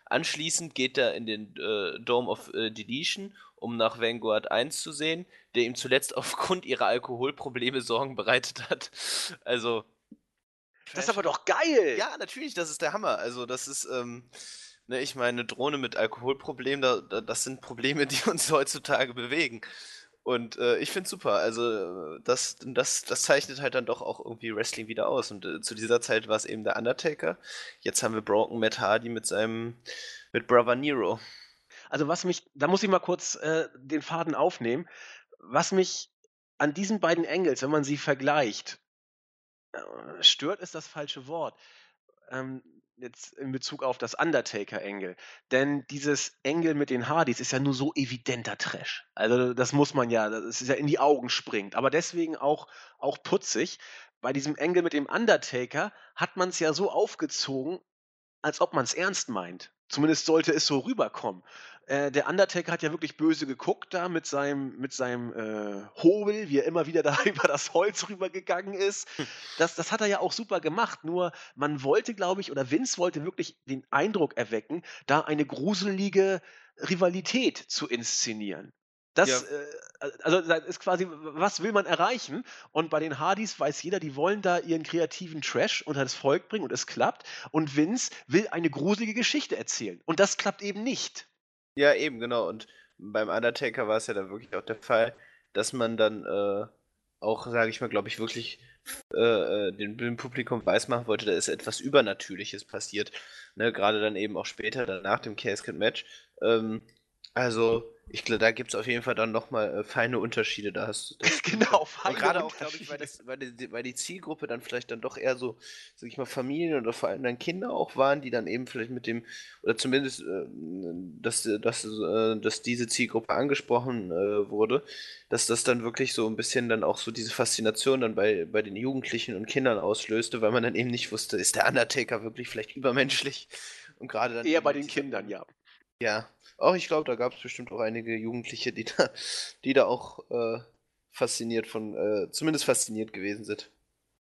Anschließend geht er in den äh, Dome of äh, Deletion, um nach Vanguard 1 zu sehen, der ihm zuletzt aufgrund ihrer Alkoholprobleme Sorgen bereitet hat. Also, das ist aber doch geil! Ja, natürlich, das ist der Hammer. Also, das ist, ähm, ne, ich meine, eine Drohne mit Alkoholproblemen, da, da, das sind Probleme, die uns heutzutage bewegen. Und äh, ich finde es super. Also, das, das, das zeichnet halt dann doch auch irgendwie Wrestling wieder aus. Und äh, zu dieser Zeit war es eben der Undertaker. Jetzt haben wir Broken Matt Hardy mit seinem, mit Brother Nero. Also, was mich, da muss ich mal kurz äh, den Faden aufnehmen. Was mich an diesen beiden Engels, wenn man sie vergleicht, stört ist das falsche Wort. Ähm, jetzt in Bezug auf das Undertaker-Engel. Denn dieses Engel mit den Hardys ist ja nur so evidenter Trash. Also das muss man ja, das ist ja in die Augen springt. Aber deswegen auch, auch putzig. Bei diesem Engel mit dem Undertaker hat man es ja so aufgezogen, als ob man es ernst meint. Zumindest sollte es so rüberkommen. Äh, der Undertaker hat ja wirklich böse geguckt da mit seinem, mit seinem äh, Hobel, wie er immer wieder da über das Holz rübergegangen ist. Hm. Das, das hat er ja auch super gemacht. Nur man wollte, glaube ich, oder Vince wollte wirklich den Eindruck erwecken, da eine gruselige Rivalität zu inszenieren. Das, ja. äh, also das ist quasi, was will man erreichen? Und bei den Hardys weiß jeder, die wollen da ihren kreativen Trash unter das Volk bringen und es klappt. Und Vince will eine gruselige Geschichte erzählen. Und das klappt eben nicht. Ja, eben, genau. Und beim Undertaker war es ja dann wirklich auch der Fall, dass man dann äh, auch, sage ich mal, glaube ich, wirklich äh, äh dem, dem Publikum weismachen wollte, da ist etwas Übernatürliches passiert. Ne, Gerade dann eben auch später, dann nach dem Casket-Match. Ähm, also, ich glaube, da gibt es auf jeden Fall dann nochmal äh, feine Unterschiede. Da hast das genau, feine gerade auch, glaube ich, weil, das, weil, die, weil die Zielgruppe dann vielleicht dann doch eher so, sag ich mal, Familien oder vor allem dann Kinder auch waren, die dann eben vielleicht mit dem, oder zumindest, äh, dass, dass, äh, dass diese Zielgruppe angesprochen äh, wurde, dass das dann wirklich so ein bisschen dann auch so diese Faszination dann bei, bei den Jugendlichen und Kindern auslöste, weil man dann eben nicht wusste, ist der Undertaker wirklich vielleicht übermenschlich? Und gerade dann. Eher bei den Kindern, ja. Ja, auch ich glaube, da gab es bestimmt auch einige Jugendliche, die da, die da auch äh, fasziniert von, äh, zumindest fasziniert gewesen sind.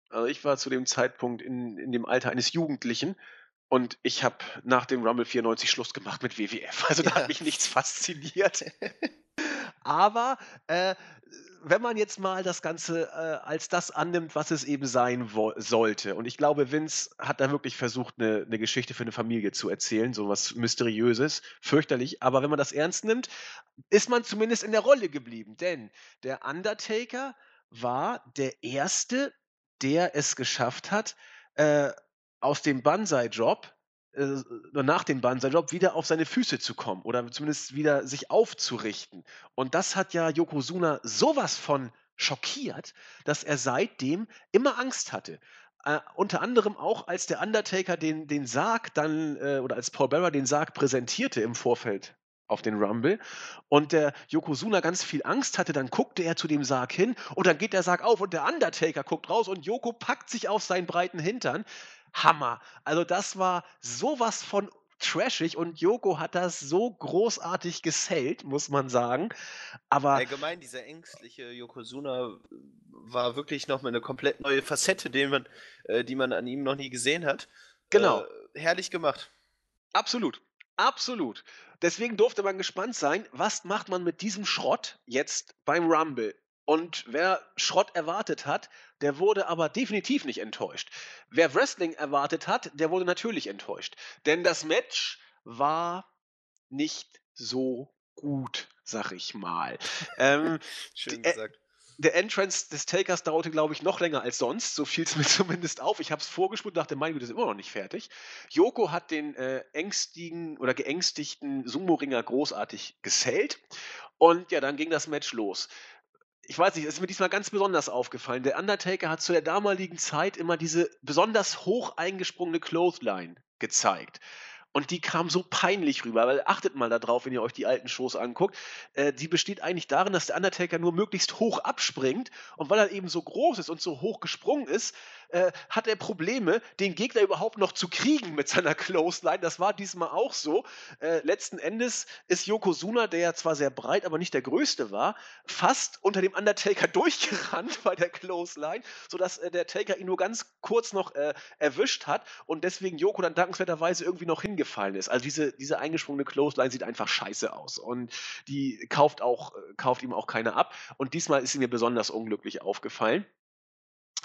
Also ich war zu dem Zeitpunkt in, in dem Alter eines Jugendlichen und ich habe nach dem Rumble 94 Schluss gemacht mit WWF. Also da ja. hat mich nichts fasziniert. Aber äh, wenn man jetzt mal das Ganze äh, als das annimmt, was es eben sein sollte, und ich glaube, Vince hat da wirklich versucht, eine, eine Geschichte für eine Familie zu erzählen, so was Mysteriöses, fürchterlich, aber wenn man das ernst nimmt, ist man zumindest in der Rolle geblieben, denn der Undertaker war der Erste, der es geschafft hat, äh, aus dem Banzai-Job äh, nach dem Banzai-Job wieder auf seine Füße zu kommen oder zumindest wieder sich aufzurichten. Und das hat ja Yokozuna sowas von schockiert, dass er seitdem immer Angst hatte. Äh, unter anderem auch, als der Undertaker den, den Sarg dann, äh, oder als Paul Bearer den Sarg präsentierte im Vorfeld auf den Rumble und der Yokozuna ganz viel Angst hatte, dann guckte er zu dem Sarg hin und dann geht der Sarg auf und der Undertaker guckt raus und Yoko packt sich auf seinen breiten Hintern. Hammer. Also das war sowas von trashig und Yoko hat das so großartig gesellt, muss man sagen. Aber allgemein dieser ängstliche Yokozuna war wirklich noch mal eine komplett neue Facette, die man, äh, die man an ihm noch nie gesehen hat. Genau. Äh, herrlich gemacht. Absolut. Absolut. Deswegen durfte man gespannt sein, was macht man mit diesem Schrott jetzt beim Rumble? Und wer Schrott erwartet hat, der wurde aber definitiv nicht enttäuscht. Wer Wrestling erwartet hat, der wurde natürlich enttäuscht. Denn das Match war nicht so gut, sag ich mal. ähm, Schön gesagt. Der Entrance des Takers dauerte, glaube ich, noch länger als sonst. So fiel es mir zumindest auf. Ich habe es vorgespult und dachte, mein Gott, das ist immer noch nicht fertig. Joko hat den äh, ängstigen oder geängstigten Sumo-Ringer großartig gesellt. Und ja, dann ging das Match los ich weiß nicht, es ist mir diesmal ganz besonders aufgefallen. Der Undertaker hat zu der damaligen Zeit immer diese besonders hoch eingesprungene Clothesline gezeigt. Und die kam so peinlich rüber, weil achtet mal darauf, wenn ihr euch die alten Shows anguckt. Äh, die besteht eigentlich darin, dass der Undertaker nur möglichst hoch abspringt. Und weil er eben so groß ist und so hoch gesprungen ist, äh, hat er Probleme, den Gegner überhaupt noch zu kriegen mit seiner Clothesline. Das war diesmal auch so. Äh, letzten Endes ist Yokozuna, der ja zwar sehr breit, aber nicht der größte war, fast unter dem Undertaker durchgerannt bei der Clothesline, sodass äh, der Taker ihn nur ganz kurz noch äh, erwischt hat und deswegen Yoko dann dankenswerterweise irgendwie noch hingefallen ist. Also diese, diese eingeschwungene Clothesline sieht einfach scheiße aus und die kauft, auch, äh, kauft ihm auch keiner ab. Und diesmal ist sie mir besonders unglücklich aufgefallen.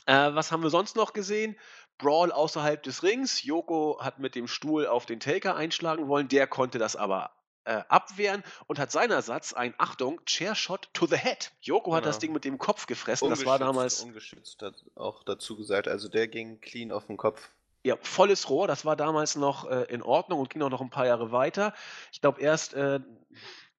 Äh, was haben wir sonst noch gesehen? Brawl außerhalb des Rings. Joko hat mit dem Stuhl auf den Taker einschlagen wollen. Der konnte das aber äh, abwehren und hat seinerseits ein, Achtung, Chairshot to the Head. Joko genau. hat das genau. Ding mit dem Kopf gefressen. das war damals. Ungeschützt, hat auch dazu gesagt. Also der ging clean auf den Kopf. Ja, volles Rohr. Das war damals noch äh, in Ordnung und ging auch noch ein paar Jahre weiter. Ich glaube, erst äh,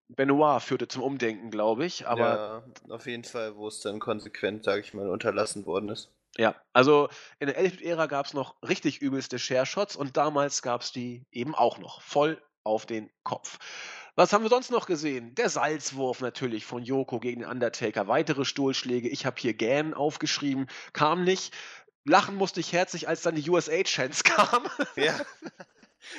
Benoit führte zum Umdenken, glaube ich. Aber ja, auf jeden Fall, wo es dann konsequent, sage ich mal, unterlassen worden ist. Ja, also in der Attitude-Ära gab es noch richtig übelste Share-Shots und damals gab es die eben auch noch. Voll auf den Kopf. Was haben wir sonst noch gesehen? Der Salzwurf natürlich von Joko gegen den Undertaker. Weitere Stuhlschläge. Ich habe hier Gan aufgeschrieben. Kam nicht. Lachen musste ich herzlich, als dann die USA-Chance kam. Ja.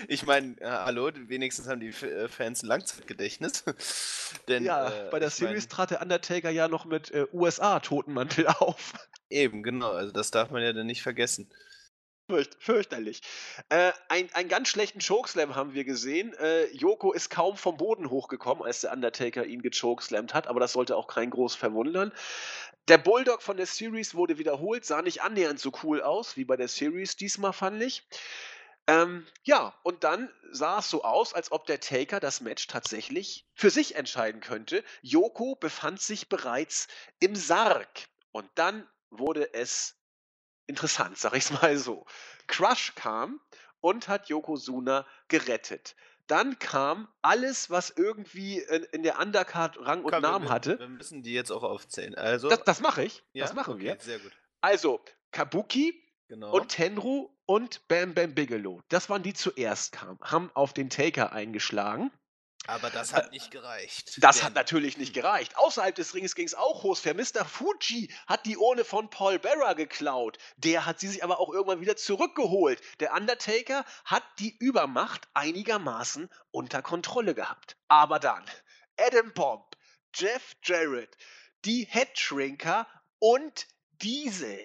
Ich meine, äh, hallo, wenigstens haben die äh, Fans ein Langzeitgedächtnis. Denn, ja, äh, bei der Series mein, trat der Undertaker ja noch mit äh, USA-Totenmantel auf. Eben, genau, also das darf man ja dann nicht vergessen. Fürcht, fürchterlich. Äh, ein, einen ganz schlechten Chokeslam haben wir gesehen. Äh, Joko ist kaum vom Boden hochgekommen, als der Undertaker ihn gechokeslammt hat, aber das sollte auch kein groß verwundern. Der Bulldog von der Series wurde wiederholt, sah nicht annähernd so cool aus wie bei der Series diesmal, fand ich. Ähm, ja, und dann sah es so aus, als ob der Taker das Match tatsächlich für sich entscheiden könnte. Joko befand sich bereits im Sarg. Und dann wurde es interessant, sag ich's mal so. Crush kam und hat Yokozuna gerettet. Dann kam alles, was irgendwie in, in der Undercard Rang und Komm, Namen wir, hatte. Wir müssen die jetzt auch aufzählen. Also, das, das mache ich. Ja? Das machen okay, wir. Sehr gut. Also, Kabuki, Genau. Und Tenru und Bam Bam Bigelow. Das waren die zuerst kamen, haben auf den Taker eingeschlagen. Aber das hat nicht gereicht. Das hat natürlich nicht gereicht. Außerhalb des Rings ging es auch hoch. Mr. Fuji hat die Urne von Paul Bearer geklaut. Der hat sie sich aber auch irgendwann wieder zurückgeholt. Der Undertaker hat die Übermacht einigermaßen unter Kontrolle gehabt. Aber dann Adam Bomb, Jeff Jarrett, die Headshrinker und Diesel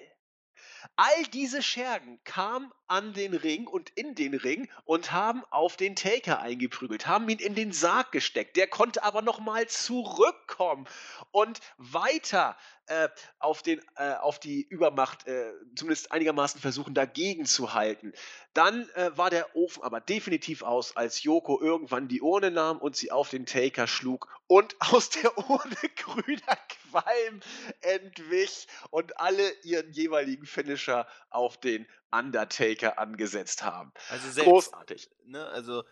All diese Schergen kamen an den Ring und in den Ring und haben auf den Taker eingeprügelt, haben ihn in den Sarg gesteckt. Der konnte aber nochmal zurückkommen und weiter äh, auf, den, äh, auf die Übermacht äh, zumindest einigermaßen versuchen dagegen zu halten. Dann äh, war der Ofen aber definitiv aus, als Joko irgendwann die Urne nahm und sie auf den Taker schlug und aus der Urne grüner Qualm entwich und alle ihren jeweiligen Finisher auf den Undertaker angesetzt haben. Also selbst, Großartig. Ne, also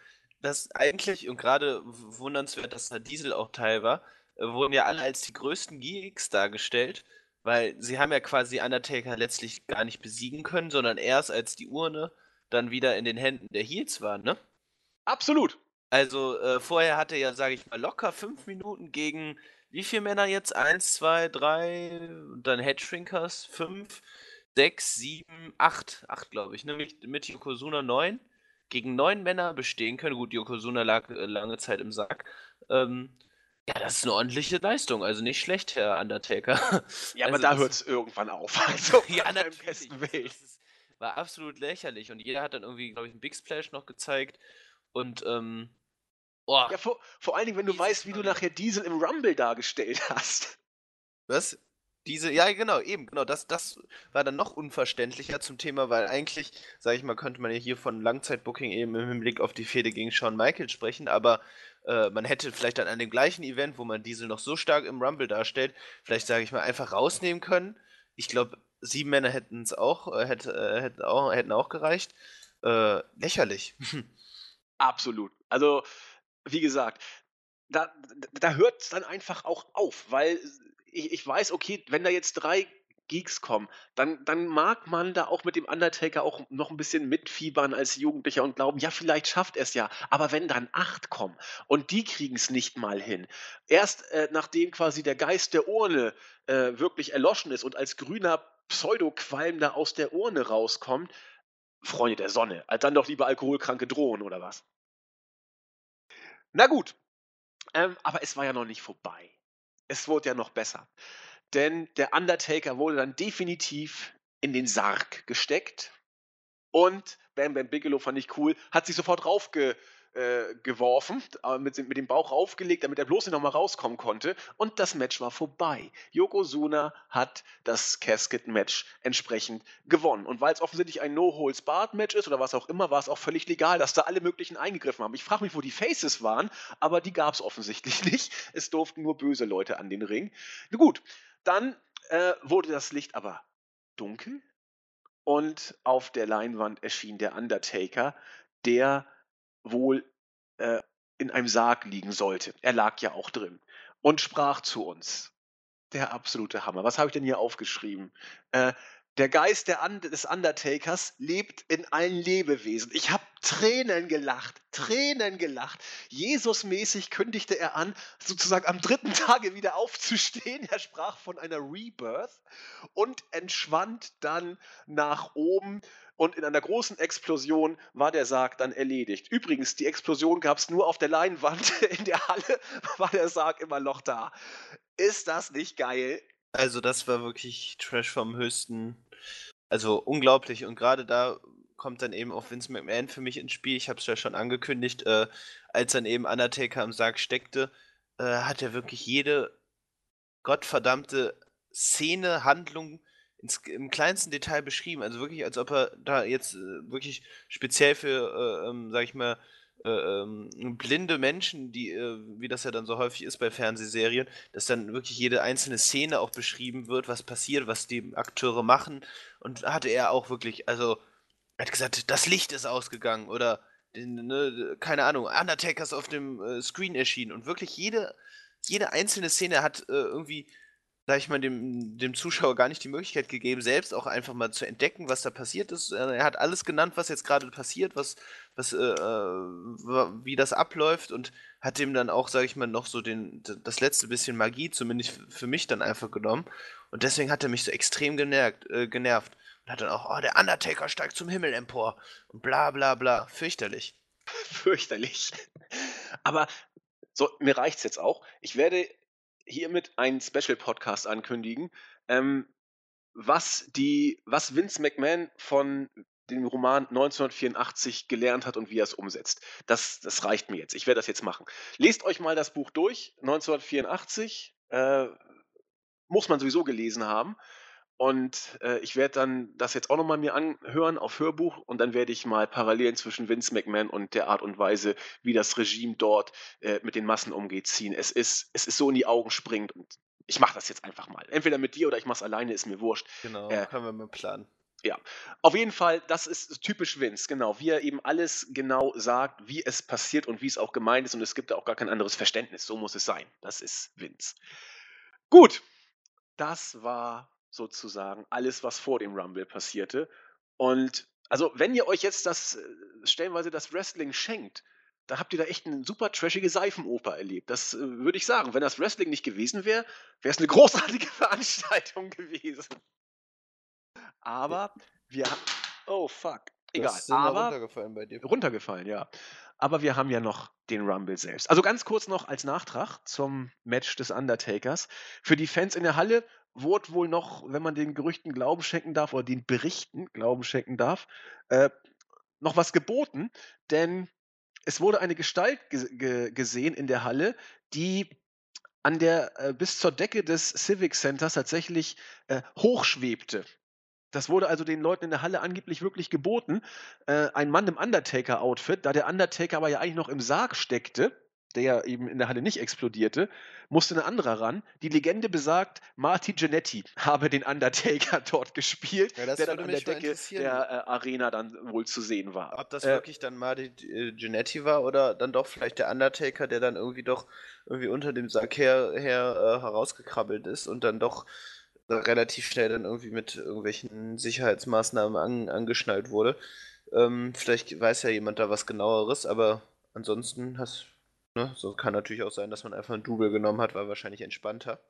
das eigentlich und gerade wundernswert, dass da Diesel auch Teil war, äh, wurden ja alle als die größten Geeks dargestellt, weil sie haben ja quasi Undertaker letztlich gar nicht besiegen können, sondern erst als die Urne dann wieder in den Händen der Heels war, ne? Absolut. Also äh, vorher hatte er ja, sage ich mal, locker fünf Minuten gegen wie viele Männer jetzt? Eins, zwei, drei, dann Headshrinkers, fünf sechs, sieben, acht, acht glaube ich, ne? mit, Yokozuna neun, gegen neun Männer bestehen können. Gut, Yokozuna lag äh, lange Zeit im Sack. Ähm, ja, das ist eine ordentliche Leistung, also nicht schlecht, Herr Undertaker. Ja, also aber da hört es irgendwann auf. Also, ja, natürlich. Das war absolut lächerlich und jeder hat dann irgendwie, glaube ich, einen Big Splash noch gezeigt und ähm, oh, Ja, vor, vor allen Dingen, wenn du weißt, wie du nachher Diesel im Rumble dargestellt hast. Was? Diese, ja, genau, eben, genau. Das, das war dann noch unverständlicher zum Thema, weil eigentlich, sage ich mal, könnte man ja hier von Langzeitbooking eben im Hinblick auf die Fehde gegen Shawn Michaels sprechen, aber äh, man hätte vielleicht dann an dem gleichen Event, wo man Diesel noch so stark im Rumble darstellt, vielleicht, sage ich mal, einfach rausnehmen können. Ich glaube, sieben Männer hätten es auch, äh, hätte, äh, hätten auch, hätten auch gereicht. Äh, lächerlich. Absolut. Also, wie gesagt, da, da hört es dann einfach auch auf, weil ich, ich weiß, okay, wenn da jetzt drei Geeks kommen, dann, dann mag man da auch mit dem Undertaker auch noch ein bisschen mitfiebern als Jugendlicher und glauben, ja, vielleicht schafft er es ja. Aber wenn dann acht kommen und die kriegen es nicht mal hin, erst äh, nachdem quasi der Geist der Urne äh, wirklich erloschen ist und als grüner Pseudoqualm da aus der Urne rauskommt, Freunde der Sonne, als dann doch lieber alkoholkranke Drohnen oder was? Na gut, ähm, aber es war ja noch nicht vorbei. Es wurde ja noch besser. Denn der Undertaker wurde dann definitiv in den Sarg gesteckt. Und Bam Bam Bigelow fand ich cool, hat sich sofort raufge, äh, geworfen, mit, mit, dem Bauch aufgelegt, damit er bloß nicht nochmal rauskommen konnte. Und das Match war vorbei. Yokozuna hat das Casket-Match entsprechend gewonnen. Und weil es offensichtlich ein No-Holds-Barred-Match ist oder was auch immer, war es auch völlig legal, dass da alle möglichen eingegriffen haben. Ich frage mich, wo die Faces waren, aber die gab es offensichtlich nicht. Es durften nur böse Leute an den Ring. Na gut, dann äh, wurde das Licht aber dunkel und auf der Leinwand erschien der Undertaker, der wohl äh, in einem Sarg liegen sollte. Er lag ja auch drin und sprach zu uns. Der absolute Hammer. Was habe ich denn hier aufgeschrieben? Äh, der Geist der Und des Undertakers lebt in allen Lebewesen. Ich habe Tränen gelacht, Tränen gelacht. Jesusmäßig kündigte er an, sozusagen am dritten Tage wieder aufzustehen. Er sprach von einer Rebirth und entschwand dann nach oben. Und in einer großen Explosion war der Sarg dann erledigt. Übrigens, die Explosion gab es nur auf der Leinwand. In der Halle war der Sarg immer noch da. Ist das nicht geil? Also das war wirklich Trash vom höchsten. Also unglaublich. Und gerade da kommt dann eben auch Vince McMahon für mich ins Spiel. Ich habe es ja schon angekündigt, äh, als dann eben Undertaker am Sarg steckte, äh, hat er wirklich jede gottverdammte Szene, Handlung ins, im kleinsten Detail beschrieben. Also wirklich, als ob er da jetzt äh, wirklich speziell für, äh, ähm, sag ich mal, äh, ähm, blinde Menschen, die, äh, wie das ja dann so häufig ist bei Fernsehserien, dass dann wirklich jede einzelne Szene auch beschrieben wird, was passiert, was die Akteure machen. Und hatte er auch wirklich, also, er hat gesagt, das Licht ist ausgegangen oder, ne, keine Ahnung, Undertaker ist auf dem äh, Screen erschienen. Und wirklich jede, jede einzelne Szene hat äh, irgendwie sag ich mal, dem, dem Zuschauer gar nicht die Möglichkeit gegeben, selbst auch einfach mal zu entdecken, was da passiert ist. Er hat alles genannt, was jetzt gerade passiert, was, was, äh, äh wie das abläuft und hat dem dann auch, sag ich mal, noch so den, das letzte bisschen Magie, zumindest für mich, dann einfach genommen. Und deswegen hat er mich so extrem genervt, äh, genervt. Und hat dann auch, oh, der Undertaker steigt zum Himmel empor. Und bla bla bla. Fürchterlich. Fürchterlich. Aber so, mir reicht's jetzt auch. Ich werde hiermit einen Special-Podcast ankündigen, ähm, was, die, was Vince McMahon von dem Roman 1984 gelernt hat und wie er es umsetzt. Das, das reicht mir jetzt. Ich werde das jetzt machen. Lest euch mal das Buch durch, 1984. Äh, muss man sowieso gelesen haben. Und äh, ich werde dann das jetzt auch nochmal mir anhören auf Hörbuch und dann werde ich mal Parallelen zwischen Vince McMahon und der Art und Weise, wie das Regime dort äh, mit den Massen umgeht, ziehen. Es ist, es ist so in die Augen springend und ich mache das jetzt einfach mal. Entweder mit dir oder ich mache es alleine, ist mir wurscht. Genau, äh, können wir mal planen. Ja, auf jeden Fall, das ist typisch Vince, genau, wie er eben alles genau sagt, wie es passiert und wie es auch gemeint ist und es gibt da auch gar kein anderes Verständnis. So muss es sein. Das ist Vince. Gut, das war sozusagen alles, was vor dem Rumble passierte. Und also, wenn ihr euch jetzt das äh, stellenweise das Wrestling schenkt, da habt ihr da echt eine super trashige Seifenoper erlebt. Das äh, würde ich sagen. Wenn das Wrestling nicht gewesen wäre, wäre es eine großartige Veranstaltung gewesen. Aber wir haben. Oh fuck. Egal. Aber runtergefallen bei dir. Runtergefallen, ja. Aber wir haben ja noch den Rumble selbst. Also ganz kurz noch als Nachtrag zum Match des Undertakers. Für die Fans in der Halle wurde wohl noch, wenn man den Gerüchten Glauben schenken darf oder den Berichten Glauben schenken darf, äh, noch was geboten, denn es wurde eine Gestalt ge gesehen in der Halle, die an der äh, bis zur Decke des Civic Centers tatsächlich äh, hochschwebte. Das wurde also den Leuten in der Halle angeblich wirklich geboten. Äh, ein Mann im Undertaker-Outfit, da der Undertaker aber ja eigentlich noch im Sarg steckte, der ja eben in der Halle nicht explodierte, musste ein anderer ran. Die Legende besagt, Marty Jannetty habe den Undertaker dort gespielt, Ja, der dann an der Decke der äh, Arena dann wohl zu sehen war. Ob das Äh, wirklich dann Marty äh, Jannetty war oder dann doch vielleicht der Undertaker, der dann irgendwie doch irgendwie unter dem Sack her, her äh, herausgekrabbelt ist und dann doch äh, relativ schnell dann irgendwie mit irgendwelchen Sicherheitsmaßnahmen an, angeschnallt wurde. Ähm, vielleicht weiß ja jemand da was genaueres, aber ansonsten hast, ne, so kann natürlich auch sein, dass man einfach ein Double genommen hat, war wahrscheinlich entspannter.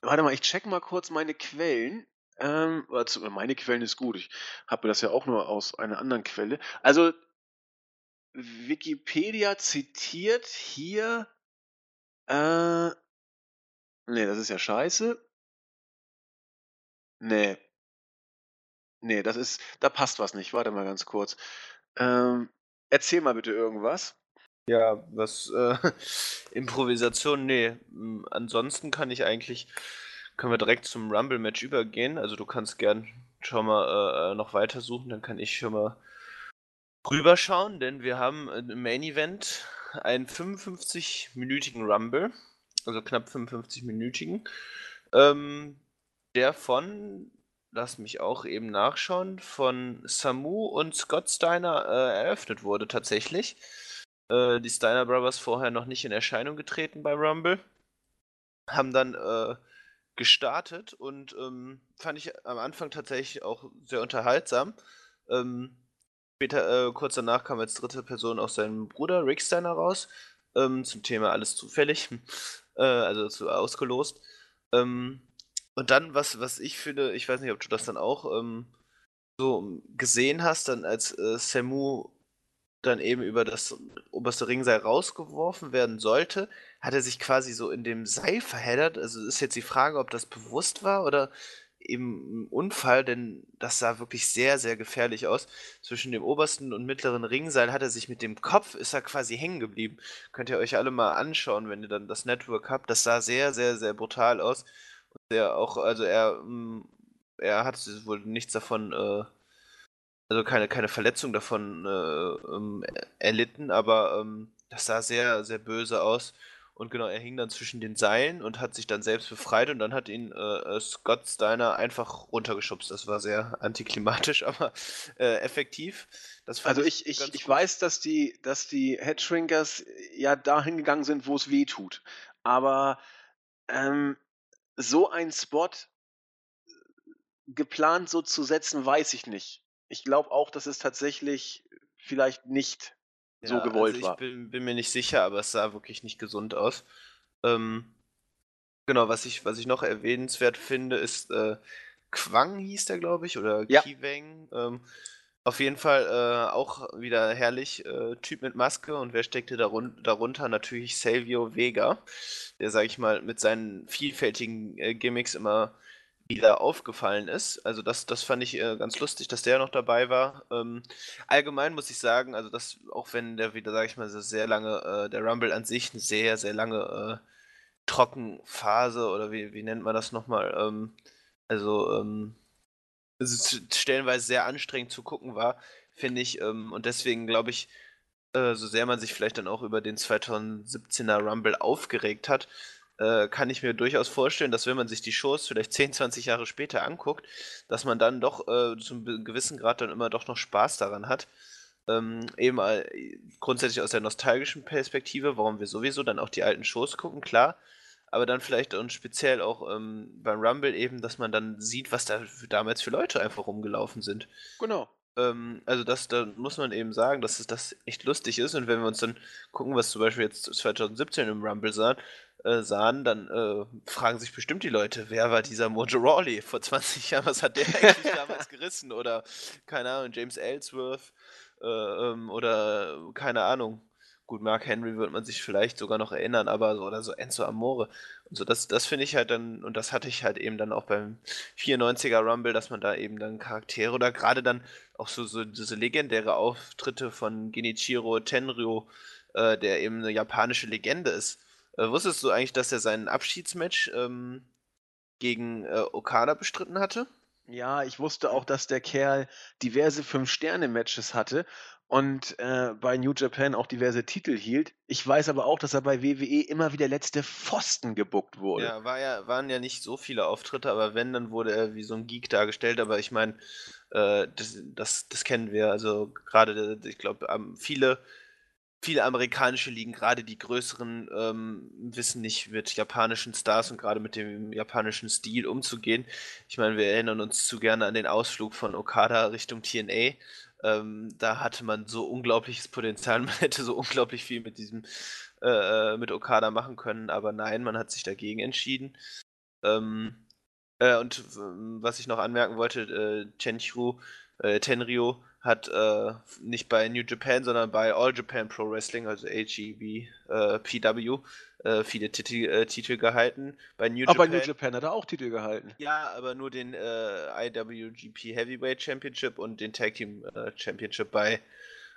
Warte mal, ich check mal kurz meine Quellen. Ähm, meine Quellen ist gut. Ich habe das ja auch nur aus einer anderen Quelle. Also Wikipedia zitiert hier. Äh, nee, das ist ja scheiße. Nee. Nee, das ist, da passt was nicht. Warte mal ganz kurz. Ähm, erzähl mal bitte irgendwas. Ja, was äh, Improvisation, nee. Ansonsten kann ich eigentlich, können wir direkt zum Rumble-Match übergehen. Also du kannst gern schon mal äh, noch weiter suchen, dann kann ich schon mal rüberschauen, denn wir haben im Main Event einen 55-minütigen Rumble, also knapp 55-minütigen, ähm, der von, lass mich auch eben nachschauen, von Samu und Scott Steiner äh, eröffnet wurde tatsächlich äh, die Steiner Brothers vorher noch nicht in Erscheinung getreten bei Rumble. Haben dann äh, gestartet und ähm, fand ich am Anfang tatsächlich auch sehr unterhaltsam. Ähm, später, äh, kurz danach kam als dritte Person auch sein Bruder Rick Steiner raus. Ähm, zum Thema alles zufällig. äh, also zu, ausgelost. Ähm, und dann, was, was ich finde, ich weiß nicht, ob du das dann auch ähm, so gesehen hast, dann als äh, Samu dann eben über das oberste Ringseil rausgeworfen werden sollte, hat er sich quasi so in dem Seil verheddert. Also ist jetzt die Frage, ob das bewusst war oder eben ein Unfall, denn das sah wirklich sehr, sehr gefährlich aus. Zwischen dem obersten und mittleren Ringseil hat er sich mit dem Kopf, ist er quasi hängen geblieben. Könnt ihr euch alle mal anschauen, wenn ihr dann das Network habt. Das sah sehr, sehr, sehr brutal aus. Und der auch, also er, mm, er hat wohl nichts davon äh, also keine, keine Verletzung davon äh, ähm, erlitten, aber ähm, das sah sehr, sehr böse aus. Und genau, er hing dann zwischen den Seilen und hat sich dann selbst befreit und dann hat ihn äh, Scott Steiner einfach runtergeschubst. Das war sehr antiklimatisch, aber äh, effektiv. also ich, ich, ich weiß, dass die, dass die Headshrinkers ja dahin gegangen sind, wo es weh tut. Aber ähm, so ein Spot geplant so zu setzen, weiß ich nicht. Ich glaube auch, dass es tatsächlich vielleicht nicht ja, so gewollt also ich war. Ich bin, bin, mir nicht sicher, aber es sah wirklich nicht gesund aus. Ähm, genau, was ich, was ich noch erwähnenswert finde, ist äh, Quang hieß der, glaube ich, oder ja. Kiweng. Ähm, auf jeden Fall äh, auch wieder herrlich. Äh, typ mit Maske und wer steckte darun darunter? Natürlich Salvio Vega, der, sag ich mal, mit seinen vielfältigen äh, Gimmicks immer wieder aufgefallen ist. Also das, das fand ich äh, ganz lustig, dass der noch dabei war. Ähm, allgemein muss ich sagen, also das, auch wenn der wieder, sag ich mal, sehr lange, äh, der Rumble an sich eine sehr, sehr lange äh, Trockenphase oder wie, wie nennt man das nochmal? Ähm, also, ähm, also stellenweise sehr anstrengend zu gucken war, finde ich. Ähm, und deswegen glaube ich, äh, so sehr man sich vielleicht dann auch über den 2017er Rumble aufgeregt hat, äh, kann ich mir durchaus vorstellen, dass wenn man sich die Shows vielleicht 10, 20 Jahre später anguckt, dass man dann doch äh, zum gewissen Grad dann immer doch noch Spaß daran hat. Ähm, eben äh, grundsätzlich aus der nostalgischen Perspektive, warum wir sowieso dann auch die alten Shows gucken, klar. Aber dann vielleicht und speziell auch ähm, beim Rumble eben, dass man dann sieht, was da damals für Leute einfach rumgelaufen sind. Genau. Ähm, also das, da muss man eben sagen, dass es das echt lustig ist. Und wenn wir uns dann gucken, was zum Beispiel jetzt 2017 im Rumble sahen, äh, sahen, dann äh, fragen sich bestimmt die Leute, wer war dieser Mojo Rawley vor 20 Jahren, was hat der eigentlich damals gerissen? Oder, keine Ahnung, James Ellsworth äh, ähm, oder keine Ahnung. Gut, Mark Henry wird man sich vielleicht sogar noch erinnern, aber so oder so Enzo Amore. Und so, das, das finde ich halt dann, und das hatte ich halt eben dann auch beim 94er Rumble, dass man da eben dann Charaktere oder gerade dann auch so, so diese legendäre Auftritte von Genichiro Tenryu, äh, der eben eine japanische Legende ist. Äh, wusstest du eigentlich, dass er sein Abschiedsmatch ähm, gegen äh, Okada bestritten hatte? Ja, ich wusste auch, dass der Kerl diverse Fünf-Sterne-Matches hatte und äh, bei New Japan auch diverse Titel hielt. Ich weiß aber auch, dass er bei WWE immer wieder letzte Pfosten gebuckt wurde. Ja, war ja, waren ja nicht so viele Auftritte, aber wenn, dann wurde er wie so ein Geek dargestellt. Aber ich meine, äh, das, das, das, kennen wir. Also gerade, ich glaube, viele viele amerikanische Ligen, gerade die größeren, ähm, wissen nicht mit japanischen Stars und gerade mit dem japanischen Stil umzugehen. Ich meine, wir erinnern uns zu gerne an den Ausflug von Okada Richtung TNA. Ähm, da hatte man so unglaubliches Potenzial, man hätte so unglaublich viel mit diesem, äh, äh mit Okada machen können, aber nein, man hat sich dagegen entschieden. Ähm, äh, und was ich noch anmerken wollte, äh, Chenchu, äh, Tenryo hat äh, nicht bei New Japan, sondern bei All Japan Pro Wrestling, also HEB, äh, PW, äh, viele Titel, äh, Titel gehalten. Bei New aber Japan, bei New Japan hat er auch Titel gehalten. Ja, aber nur den äh, IWGP Heavyweight Championship und den Tag Team äh, Championship bei,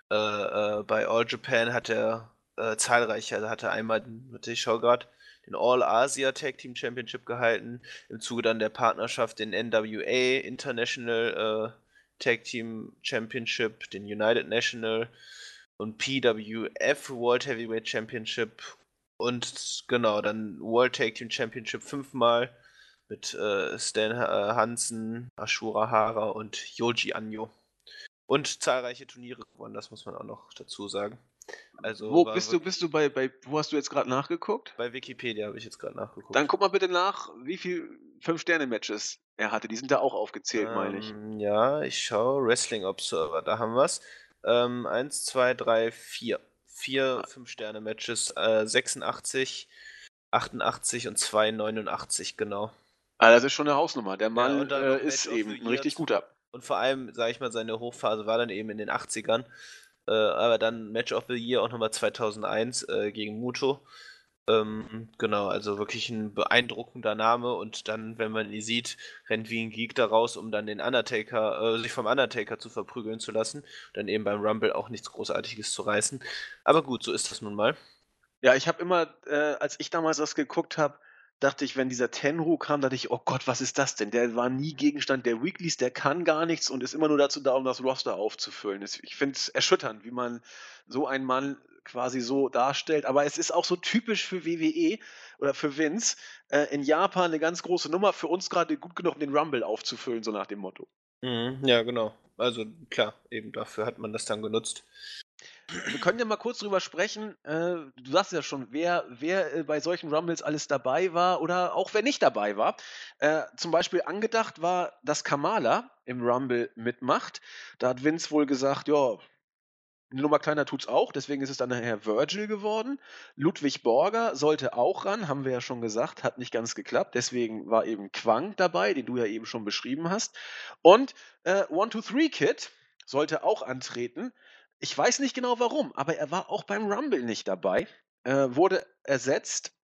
bei All Japan hat er zahlreiche, also hat er einmal, ich schau gerade, den All Asia Tag Team Championship gehalten, im Zuge dann der Partnerschaft den NWA International Tag Team Championship, den United National und PWF World Heavyweight Championship und genau, dann World Tag Team Championship fünfmal mit äh, Stan äh, Hansen, Ashura Hara und Yoji Anjo. Und zahlreiche Turniere gewonnen, das muss man auch noch dazu sagen. Also wo bist du, bist du bei, bei, wo hast du jetzt gerade nachgeguckt? Bei Wikipedia habe ich jetzt gerade nachgeguckt. Dann guck mal bitte nach, wie viel Fünf-Sterne-Matches er hatte. Die sind da auch aufgezählt, ähm, meine ich. Ähm, ja, ich schaue Wrestling Observer, da haben wir es. Ähm, eins, zwei, drei, vier. Vier ah. Fünf-Sterne-Matches, äh, 86, 88 und 289, genau. Ah, das ist schon eine Hausnummer. Der Mann ja, äh, ist eben ein richtig guter. Und vor allem, sage ich mal, seine Hochphase war dann eben in den 80ern. Äh, aber dann Match of the Year auch nochmal 2001 äh, gegen Muto. Ähm, genau, also wirklich ein beeindruckender Name und dann, wenn man ihn sieht, rennt wie ein Geek da raus, um dann den Undertaker, äh, sich vom Undertaker zu verprügeln zu lassen. Dann eben beim Rumble auch nichts Großartiges zu reißen. Aber gut, so ist das nun mal. Ja, ich habe immer, äh, als ich damals das geguckt habe, dachte ich, wenn dieser Tenru kam, dachte ich, oh Gott, was ist das denn? Der war nie Gegenstand der Weeklies, der kann gar nichts und ist immer nur dazu da, um das Roster aufzufüllen. Ich finde es erschütternd, wie man so einen Mann quasi so darstellt. Aber es ist auch so typisch für WWE oder für Vince, äh, in Japan eine ganz große Nummer, für uns gerade gut genug, um den Rumble aufzufüllen, so nach dem Motto. Mhm, ja, genau. Also klar, eben dafür hat man das dann genutzt. Wir können ja mal kurz drüber sprechen. Äh, du sagst ja schon, wer, wer äh, bei solchen Rumbles alles dabei war oder auch wer nicht dabei war. Äh, zum Beispiel angedacht war, dass Kamala im Rumble mitmacht. Da hat Vince wohl gesagt, ja, eine Nummer kleiner tut's auch, deswegen ist es dann nachher Virgil geworden. Ludwig Borger sollte auch ran, haben wir ja schon gesagt, hat nicht ganz geklappt. Deswegen war eben Quang dabei, den du ja eben schon beschrieben hast. Und äh, One, Two, Three Kid sollte auch antreten. Ich weiß nicht genau warum, aber er war auch beim Rumble nicht dabei. Äh, wurde ersetzt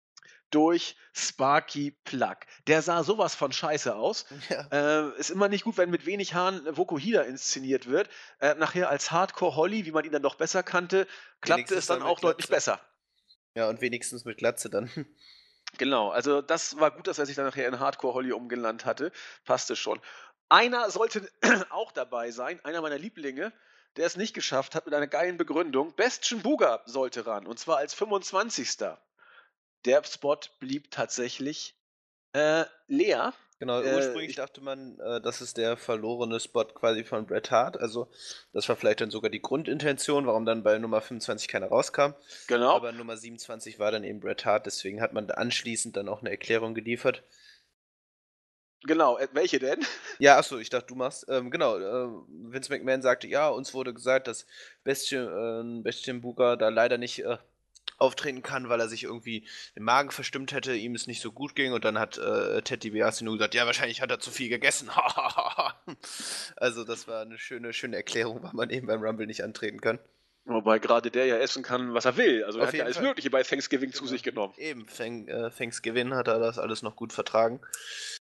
durch Sparky Plug. Der sah sowas von scheiße aus. Ja. Äh, ist immer nicht gut, wenn mit wenig Haaren Vokuhida inszeniert wird. Äh, nachher als Hardcore Holly, wie man ihn dann noch besser kannte, klappte es dann, dann auch deutlich besser. Ja, und wenigstens mit Glatze dann. Genau, also das war gut, dass er sich dann nachher in Hardcore Holly umgelandet hatte. Passte schon. Einer sollte auch dabei sein, einer meiner Lieblinge, der es nicht geschafft hat mit einer geilen Begründung. Bestien Buga sollte ran, und zwar als 25. Der Spot blieb tatsächlich äh, leer. Genau, äh, ursprünglich äh, dachte man, äh, das ist der verlorene Spot quasi von Bret Hart. Also, das war vielleicht dann sogar die Grundintention, warum dann bei Nummer 25 keiner rauskam. Genau. Aber Nummer 27 war dann eben Bret Hart, deswegen hat man anschließend dann auch eine Erklärung geliefert. Genau, äh, welche denn? Ja, achso, ich dachte, du machst. Ähm, genau, äh, Vince McMahon sagte, ja, uns wurde gesagt, dass Bestien, äh, Bestien Buga da leider nicht auftreten kann, weil er sich irgendwie den Magen verstimmt hätte, ihm es nicht so gut ging und dann hat äh, Ted DiBiase nur gesagt, ja, wahrscheinlich hat er zu viel gegessen. also das war eine schöne, schöne Erklärung, weil man eben beim Rumble nicht antreten kann. Wobei gerade der ja essen kann, was er will. Also er hat ja alles Fall. Mögliche bei Thanksgiving genau. zu sich genommen. Eben, Thank, äh, Thanksgiving hat er das alles noch gut vertragen.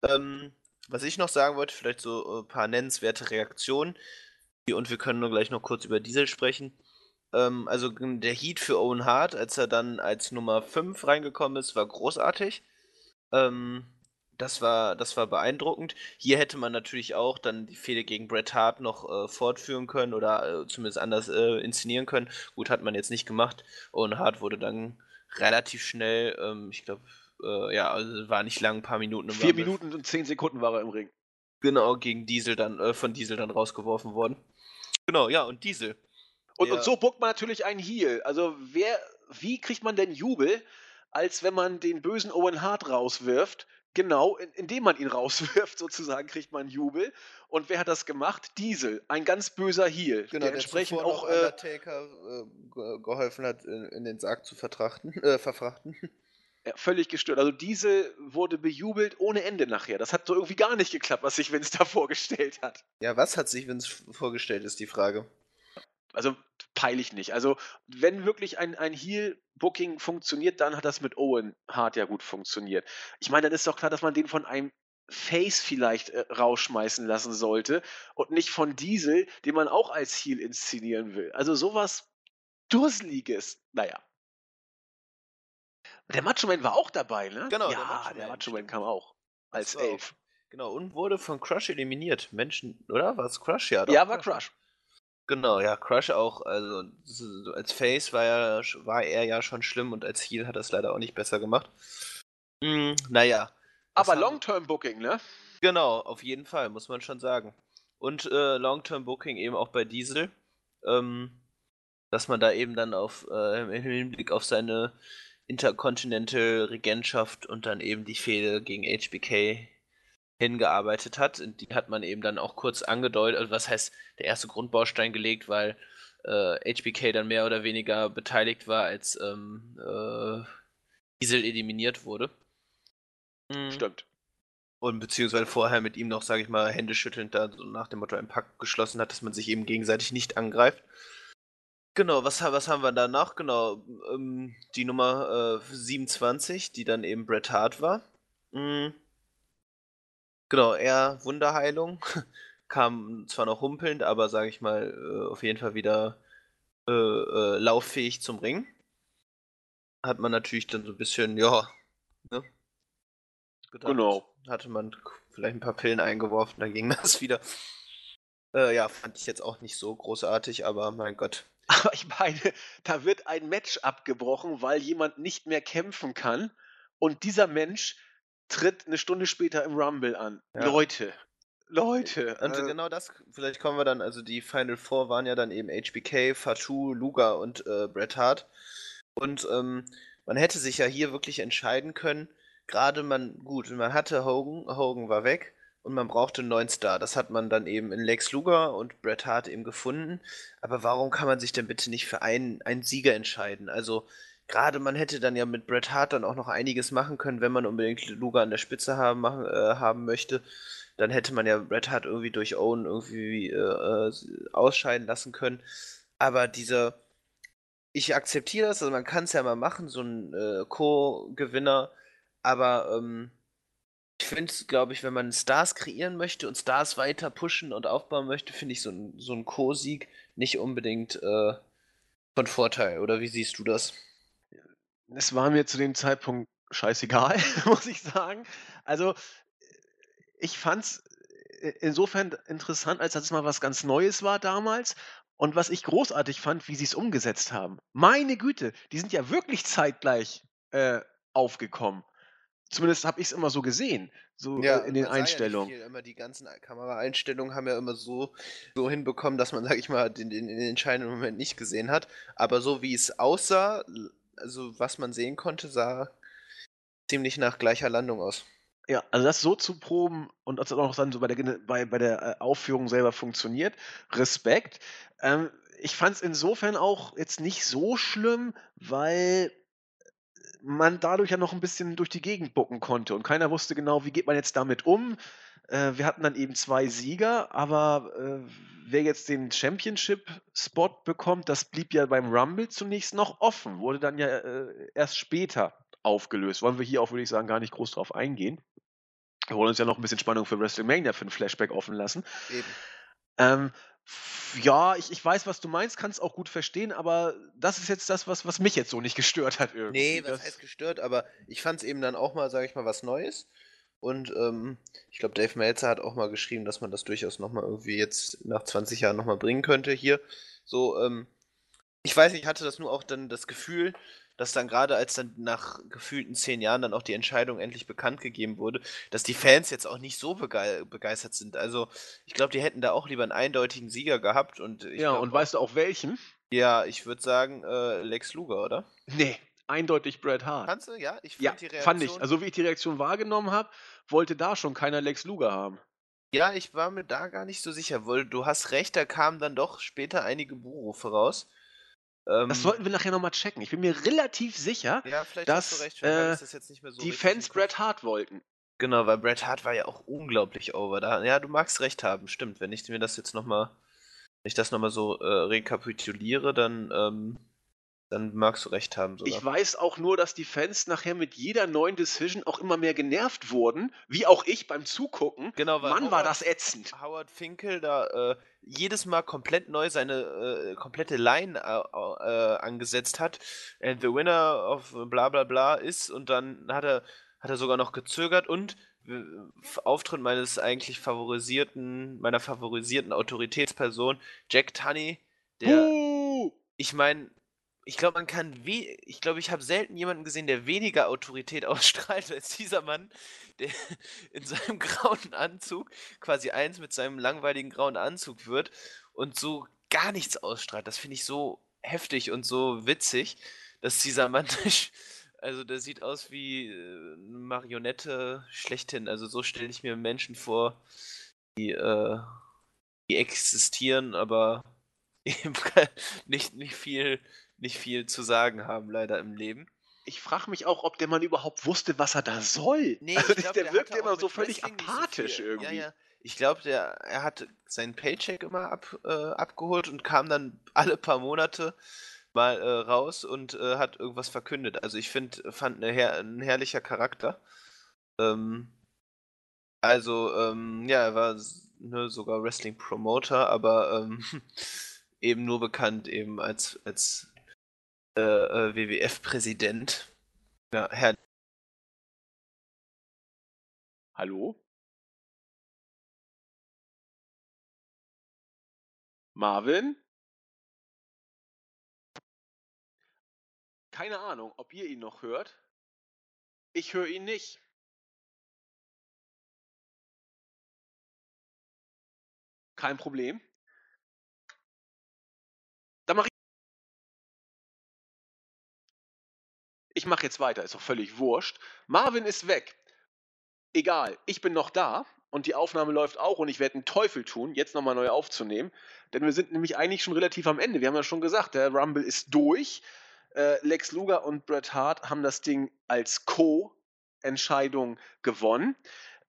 Ähm, was ich noch sagen wollte, vielleicht so ein paar nennenswerte Reaktionen. Und wir können nur gleich noch kurz über Diesel sprechen. Ähm, also der Heat für Owen Hart, als er dann als Nummer 5 reingekommen ist, war großartig. Ähm, Das war, das war beeindruckend. Hier hätte man natürlich auch dann die Fehde gegen Bret Hart noch äh, fortführen können oder äh, zumindest anders äh, inszenieren können. Gut, hat man jetzt nicht gemacht. Und Hart wurde dann relativ schnell, ähm, ich glaube, äh, ja, also war nicht lang, ein paar Minuten. Vier Rumble. Minuten und zehn Sekunden war er im Ring. Genau, gegen Diesel dann, äh, von Diesel dann rausgeworfen worden. Genau, ja, und Diesel. Und, und so buckt man natürlich einen Heel. Also wer, wie kriegt man denn Jubel, als wenn man den bösen Owen Hart rauswirft? Genau, in, indem man ihn rauswirft, sozusagen, kriegt man Jubel. Und wer hat das gemacht? Diesel, ein ganz böser Heel. Genau, der, entsprechend auch äh, Undertaker äh, geholfen hat, in, in, den Sarg zu vertrachten, äh, verfrachten. Ja, völlig gestört. Also Diesel wurde bejubelt ohne Ende nachher. Das hat so irgendwie gar nicht geklappt, was sich Vince da vorgestellt hat. Ja, was hat sich Vince vorgestellt, ist die Frage. Also peile ich nicht. Also, wenn wirklich ein, ein Heel-Booking funktioniert, dann hat das mit Owen Hart ja gut funktioniert. Ich meine, dann ist doch klar, dass man den von einem Face vielleicht äh, rausschmeißen lassen sollte und nicht von Diesel, den man auch als Heel inszenieren will. Also sowas Durseliges. Naja. Der Macho Man war auch dabei, ne? Genau, ja, der Macho, der Macho Man kam auch als Elf. Genau, und wurde von Crush eliminiert. Menschen, oder? War es Crush? Ja, doch, ja war Crush. Genau, ja, Crush auch, also als Face war, er, war er ja schon schlimm und als Heal hat er es leider auch nicht besser gemacht. Hm, naja. Aber Long-Term-Booking, ne? Genau, auf jeden Fall, muss man schon sagen. Und äh, Long-Term-Booking eben auch bei Diesel. Ähm, dass man da eben dann auf, äh, im Hinblick auf seine Intercontinental Regentschaft und dann eben die Fehde gegen HBK hingearbeitet hat. Und die hat man eben dann auch kurz angedeutet, also was heißt der erste Grundbaustein gelegt, weil äh, HBK dann mehr oder weniger beteiligt war, als ähm, äh, Diesel eliminiert wurde. Mhm. Stimmt. Und beziehungsweise vorher mit ihm noch, sage ich mal, händeschüttelnd da so nach dem Motto ein Pakt geschlossen hat, dass man sich eben gegenseitig nicht angreift. Genau, was, was haben wir danach? Genau, ähm, die Nummer äh, 27, die dann eben Bret Hart war. Mhm. Genau, er Wunderheilung. Kam zwar noch humpelnd, aber sage ich mal, äh, auf jeden Fall wieder äh, äh, lauffähig zum Ring. Hat man natürlich dann so ein bisschen, ja, ne? Gedacht, genau. Hatte man vielleicht ein paar Pillen eingeworfen, dann ging das wieder. Äh, ja, fand ich jetzt auch nicht so großartig, aber mein Gott. Aber ich meine, da wird ein Match abgebrochen, weil jemand nicht mehr kämpfen kann. Und dieser Mensch tritt eine Stunde später im Rumble an. Ja. Leute, Leute. Und äh, genau das, vielleicht kommen wir dann, also die Final Four waren ja dann eben HBK, Fatu, Luga und äh, Bret Hart. Und ähm, man hätte sich ja hier wirklich entscheiden können, gerade man, gut, man hatte Hogan, Hogan war weg und man brauchte einen neuen Star. Das hat man dann eben in Lex Luger und Bret Hart eben gefunden. Aber warum kann man sich denn bitte nicht für einen, einen Sieger entscheiden? Also, gerade man hätte dann ja mit Bret Hart dann auch noch einiges machen können, wenn man unbedingt Luger an der Spitze haben, machen, äh, haben möchte. Dann hätte man ja Bret Hart irgendwie durch Owen irgendwie äh, äh ausscheiden lassen können. Aber dieser, ich akzeptiere das, also man kann es ja mal machen, so ein äh, Co-Gewinner, aber ähm, ich finde es, glaube ich, wenn man Stars kreieren möchte und Stars weiter pushen und aufbauen möchte, finde ich so ein, so ein Co-Sieg nicht unbedingt äh, von Vorteil. Oder wie siehst du das? Es war mir zu dem Zeitpunkt scheißegal, muss ich sagen. Also, ich fand es äh, insofern interessant, als dass es mal was ganz Neues war damals. Und was ich großartig fand, wie sie es umgesetzt haben. Meine Güte, die sind ja wirklich zeitgleich äh, aufgekommen. Zumindest habe ich es immer so gesehen, so ja, äh, in den Einstellungen. Ja immer die ganzen Kameraeinstellungen haben ja immer so, so hinbekommen, dass man, sag ich mal, den, den, den entscheidenden Moment nicht gesehen hat. Aber so wie es aussah, also was man sehen konnte, sah ziemlich nach gleicher Landung aus. Ja, also das so zu proben und das auch dann so bei der, bei, bei der äh, Aufführung selber funktioniert, Respekt. Ähm, ich fand es insofern auch jetzt nicht so schlimm, weil man dadurch ja noch ein bisschen durch die Gegend bucken konnte und keiner wusste genau, wie geht man jetzt damit um. Äh, wir hatten dann eben zwei Sieger, aber äh, wer jetzt den Championship-Spot bekommt, das blieb ja beim Rumble zunächst noch offen, wurde dann ja äh, erst später aufgelöst. Wollen wir hier auch, würde ich sagen, gar nicht groß drauf eingehen. Wir wollen uns ja noch ein bisschen Spannung für WrestleMania für ein Flashback offen lassen. Eben. Ähm, ja, ich, ich weiß, was du meinst, kann es auch gut verstehen, aber das ist jetzt das, was, was mich jetzt so nicht gestört hat irgendwie. Nee, was das heißt gestört, aber ich fand es eben dann auch mal, sage ich mal, was Neues. Und ähm, ich glaube, Dave Meltzer hat auch mal geschrieben, dass man das durchaus nochmal irgendwie jetzt nach 20 Jahren nochmal bringen könnte hier. So, ähm, ich weiß nicht, ich hatte das nur auch dann das Gefühl, dass dann gerade als dann nach gefühlten zehn Jahren dann auch die Entscheidung endlich bekannt gegeben wurde, dass die Fans jetzt auch nicht so begeistert sind. Also ich glaube, die hätten da auch lieber einen eindeutigen Sieger gehabt. Und ja, glaub, und weißt du auch welchen? Ja, ich würde sagen äh, Lex Luger, oder? Nee, eindeutig Bret Hart. Kannst du? Ja, ich fand ja, die Reaktion. Fand ich. Also wie ich die Reaktion wahrgenommen habe, wollte da schon keiner Lex Luger haben. Ja, ich war mir da gar nicht so sicher, weil du hast recht, da kamen dann doch später einige Buhrufe raus. Ähm, das sollten wir nachher nochmal checken. Ich bin mir relativ sicher, ja, dass recht, äh, das so die Fans Bret Hart wollten. Genau, weil Bret Hart war ja auch unglaublich over. Da, ja, du magst recht haben, stimmt. Wenn ich mir das jetzt nochmal, wenn ich das nochmal so äh, rekapituliere, dann ähm, dann magst du recht haben. Sogar. Ich weiß auch nur, dass die Fans nachher mit jeder neuen Decision auch immer mehr genervt wurden, wie auch ich beim Zugucken. Genau, weil Mann, Howard, war das ätzend. Howard Finkel da äh, jedes Mal komplett neu seine äh, komplette Line äh, äh angesetzt hat. And the winner of bla bla bla ist und dann hat er, hat er sogar noch gezögert und äh, Auftritt meines eigentlich favorisierten, meiner favorisierten Autoritätsperson, Jack Tunney, der. Uh! Ich meine, ich glaube, man kann we ich glaube, ich habe selten jemanden gesehen, der weniger Autorität ausstrahlt als dieser Mann, der in seinem grauen Anzug quasi eins mit seinem langweiligen grauen Anzug wird und so gar nichts ausstrahlt. Das finde ich so heftig und so witzig, dass dieser Mann also der sieht aus wie äh, eine Marionette schlechthin. Also so stelle ich mir Menschen vor, die, äh, die existieren, aber eben nicht, nicht viel nicht viel zu sagen haben, leider im Leben. Ich frage mich auch, ob der Mann überhaupt wusste, was er da soll. Nee, also glaub, der, der wirkt immer so völlig apathisch so irgendwie. Ja, ja. Ich glaube, er hat seinen Paycheck immer ab, äh, abgeholt und kam dann alle paar Monate mal äh, raus und äh, hat irgendwas verkündet. Also ich finde, fand eine her ein herrlicher Charakter. Ähm, also, ähm, ja, er war ne, sogar Wrestling-Promoter, aber ähm, eben nur bekannt eben als, als äh, äh WWF-Präsident. Ja, Herr. Hallo? Marvin? Keine Ahnung, ob ihr ihn noch hört. Ich höre ihn nicht. Kein Problem. Dann mache ich. Ich mache jetzt weiter, ist doch völlig wurscht. Marvin ist weg. Egal, ich bin noch da und die Aufnahme läuft auch und ich werde einen Teufel tun, jetzt nochmal neu aufzunehmen. Denn wir sind nämlich eigentlich schon relativ am Ende. Wir haben ja schon gesagt, der Rumble ist durch. Äh, Lex Luger und Bret Hart haben das Ding als Co-Entscheidung gewonnen.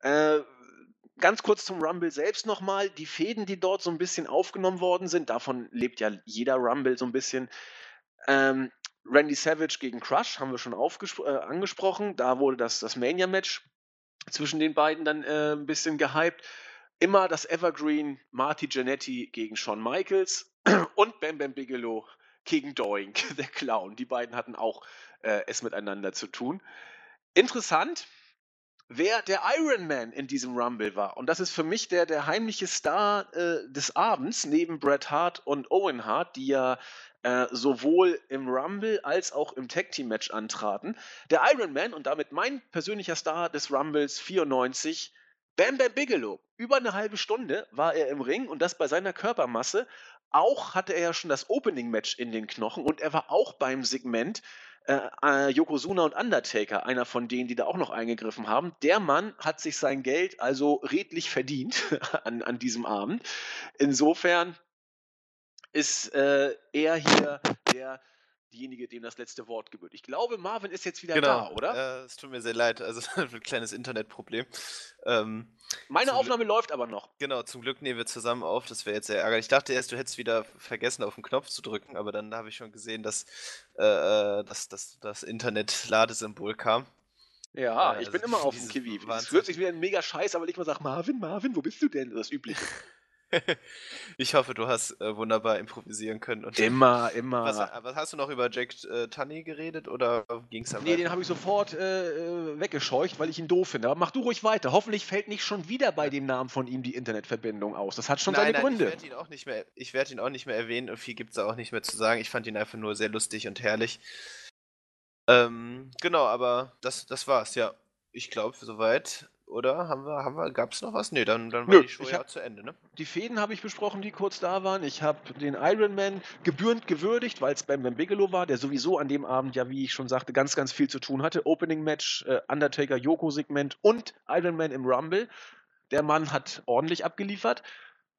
Äh, ganz kurz zum Rumble selbst nochmal. Die Fäden, die dort so ein bisschen aufgenommen worden sind, davon lebt ja jeder Rumble so ein bisschen. Ähm, Randy Savage gegen Crush haben wir schon äh, angesprochen. Da wurde das, das Mania-Match zwischen den beiden dann äh, ein bisschen gehypt. Immer das Evergreen Marty Jannetty gegen Shawn Michaels und Bam Bam Bigelow gegen Doink, der Clown. Die beiden hatten auch äh, es miteinander zu tun. Interessant, wer der Iron Man in diesem Rumble war. Und das ist für mich der, der heimliche Star äh, des Abends, neben Bret Hart und Owen Hart, die ja äh, sowohl im Rumble als auch im Tag Team Match antraten. Der Iron Man und damit mein persönlicher Star des Rumbles 94, Bam Bam Bigelow. Über eine halbe Stunde war er im Ring und das bei seiner Körpermasse. Auch hatte er ja schon das Opening Match in den Knochen und er war auch beim Segment äh, äh, Yokozuna und Undertaker, einer von denen, die da auch noch eingegriffen haben. Der Mann hat sich sein Geld also redlich verdient an, an diesem Abend. Insofern ist äh, er hier der diejenige, dem das letzte Wort gebührt. Ich glaube, Marvin ist jetzt wieder genau. da, oder? Äh, es tut mir sehr leid, also ein kleines Internetproblem. Ähm, Meine Aufnahme Glück, läuft aber noch. Genau, zum Glück nehmen wir zusammen auf, das wäre jetzt sehr ärgerlich. Ich dachte erst, du hättest wieder vergessen, auf den Knopf zu drücken, aber dann habe ich schon gesehen, dass, äh, äh dass, dass das Internet-Ladesymbol kam. Ja, äh, ich bin also immer auf dem Kiwi. Es hört sich wie ein mega Scheiß, aber ich mal sage, Marvin, Marvin, wo bist du denn? Das Übliche. ich hoffe, du hast äh, wunderbar improvisieren können. Und immer, immer. Was, was, hast du noch über Jack äh, Tunney geredet oder ging es Nee, den habe ich sofort äh, äh, weggescheucht, weil ich ihn doof finde. Aber mach du ruhig weiter. Hoffentlich fällt nicht schon wieder bei dem Namen von ihm die Internetverbindung aus. Das hat schon nein, seine nein, Gründe. Ich werde ihn, auch nicht mehr, werd ihn auch nicht mehr erwähnen und viel gibt es auch nicht mehr zu sagen. Ich fand ihn einfach nur sehr lustig und herrlich. Ähm, genau, aber das, das war's, ja. Ich glaube, soweit oder haben wir, haben wir, gab es noch was? Nee, dann, dann war Nö, die Show ja zu Ende, ne? Die Fäden habe ich besprochen, die kurz da waren. Ich habe den Ironman gebührend gewürdigt, weil es beim Bam Bigelow war, der sowieso an dem Abend ja, wie ich schon sagte, ganz, ganz viel zu tun hatte. Opening Match, äh, Undertaker, Yoko-Segment und Ironman im Rumble. Der Mann hat ordentlich abgeliefert.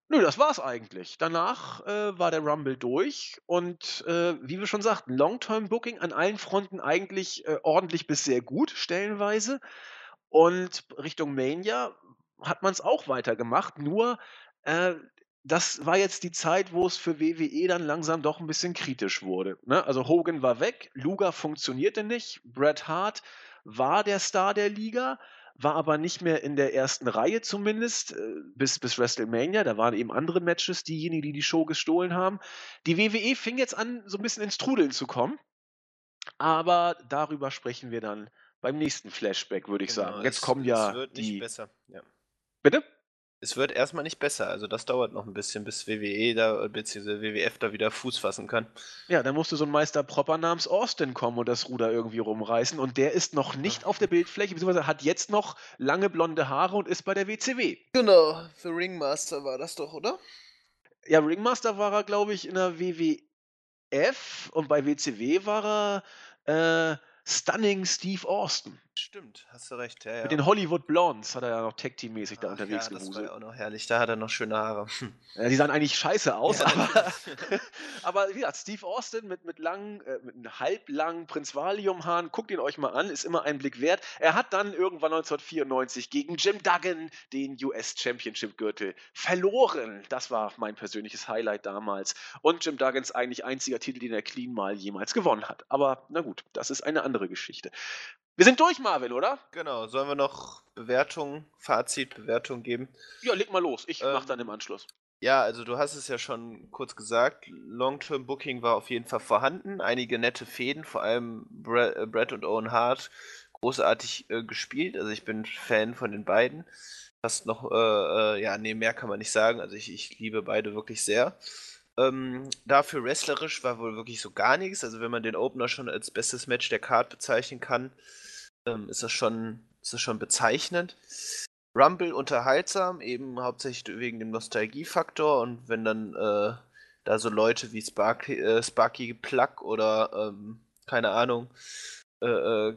Nö, das war's eigentlich. Danach äh, war der Rumble durch und äh, wie wir schon sagten, Long-Term-Booking an allen Fronten eigentlich äh, ordentlich bis sehr gut, stellenweise. Und Richtung Mania hat man es auch weitergemacht, nur äh, das war jetzt die Zeit, wo es für WWE dann langsam doch ein bisschen kritisch wurde. Ne? Also Hogan war weg, Luger funktionierte nicht, Bret Hart war der Star der Liga, war aber nicht mehr in der ersten Reihe zumindest, äh, bis, bis WrestleMania. Da waren eben andere Matches diejenigen, die die Show gestohlen haben. Die WWE fing jetzt an, so ein bisschen ins Trudeln zu kommen. Aber darüber sprechen wir dann beim nächsten Flashback, würde ich genau, sagen. Jetzt es, kommen ja. Es wird nicht die... besser. Ja. Bitte? Es wird erstmal nicht besser. Also das dauert noch ein bisschen, bis WWE da, beziehungsweise WWF da wieder Fuß fassen kann. Ja, dann musste so ein Meister Propper namens Austin kommen und das Ruder irgendwie rumreißen. Und der ist noch nicht auf der Bildfläche, beziehungsweise hat jetzt noch lange blonde Haare und ist bei der WCW. Genau, für Ringmaster war das doch, oder? Ja, Ringmaster war er, glaube ich, in der WWF und bei WCW war er äh, Stunning Steve Austin. Stimmt, hast du recht. Ja, ja. Mit den Hollywood Blondes hat er ja noch Tag-Team-mäßig da unterwegs ja, das war ja auch noch herrlich. Da hat er noch schöne Haare. Ja, die sahen eigentlich scheiße aus, ja, aber, aber wie gesagt, Steve Austin mit, mit langen, äh, mit einem halblangen Prinz Valium-Haaren, guckt ihn euch mal an, ist immer ein Blick wert. Er hat dann irgendwann 1994 gegen Jim Duggan den US Championship-Gürtel verloren. Das war mein persönliches Highlight damals. Und Jim Duggans eigentlich einziger Titel, den er clean mal jemals gewonnen hat. Aber na gut, das ist eine andere Geschichte. Wir sind durch, Marvin, oder? Genau. Sollen wir noch Bewertung, Fazit, Bewertung geben? Ja, leg mal los. Ich ähm, mach dann im Anschluss. Ja, also du hast es ja schon kurz gesagt. Long-Term Booking war auf jeden Fall vorhanden. Einige nette Fäden, vor allem Brett, äh, Brett und Owen Hart, großartig äh, gespielt. Also ich bin Fan von den beiden. Fast noch, äh, äh, ja, nee, mehr kann man nicht sagen. Also ich, ich liebe beide wirklich sehr. Ähm, dafür wrestlerisch war wohl wirklich so gar nichts. Also wenn man den Opener schon als bestes Match der Card bezeichnen kann, ähm, ist, das schon, ist das schon bezeichnend. Rumble unterhaltsam, eben hauptsächlich wegen dem Nostalgiefaktor und wenn dann äh, da so Leute wie Sparky, äh, Sparky Plug oder ähm, keine Ahnung, äh, äh,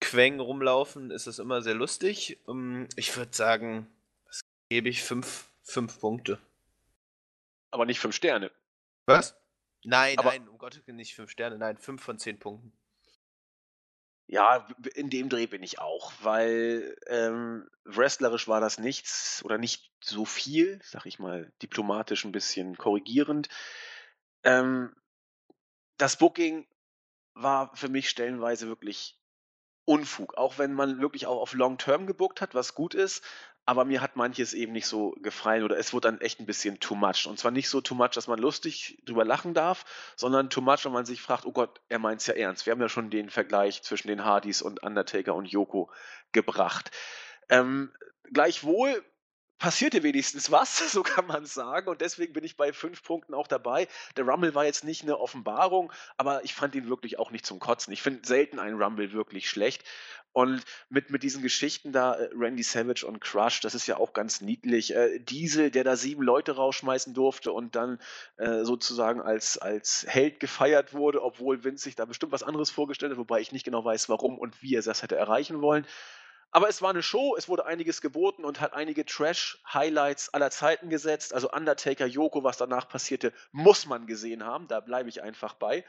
Queng rumlaufen, ist das immer sehr lustig. Ähm, ich würde sagen, was gebe ich? Fünf, fünf Punkte. Aber nicht fünf Sterne. Was? Nein, Aber nein, um Gottes Willen nicht fünf Sterne, nein, fünf von zehn Punkten. Ja, in dem Dreh bin ich auch, weil ähm, wrestlerisch war das nichts oder nicht so viel, sag ich mal, diplomatisch ein bisschen korrigierend. Ähm, das Booking war für mich stellenweise wirklich Unfug, auch wenn man wirklich auch auf Long Term gebuckt hat, was gut ist, aber mir hat manches eben nicht so gefallen oder es wurde dann echt ein bisschen too much. Und zwar nicht so too much, dass man lustig drüber lachen darf, sondern too much, wenn man sich fragt, oh Gott, er meint es ja ernst. Wir haben ja schon den Vergleich zwischen den Hardys und Undertaker und Yoko gebracht. Ähm, gleichwohl passierte wenigstens was, so kann man sagen. Und deswegen bin ich bei fünf Punkten auch dabei. Der Rumble war jetzt nicht eine Offenbarung, aber ich fand ihn wirklich auch nicht zum Kotzen. Ich finde selten einen Rumble wirklich schlecht. Und mit, mit diesen Geschichten da, äh, Randy Savage und Crush, das ist ja auch ganz niedlich. Äh, Diesel, der da sieben Leute rausschmeißen durfte und dann äh, sozusagen als, als Held gefeiert wurde, obwohl Vince sich da bestimmt was anderes vorgestellt hat, wobei ich nicht genau weiß, warum und wie er das hätte erreichen wollen. Aber es war eine Show, es wurde einiges geboten und hat einige Trash-Highlights aller Zeiten gesetzt. Also Undertaker, Yoko, was danach passierte, muss man gesehen haben. Da bleibe ich einfach bei.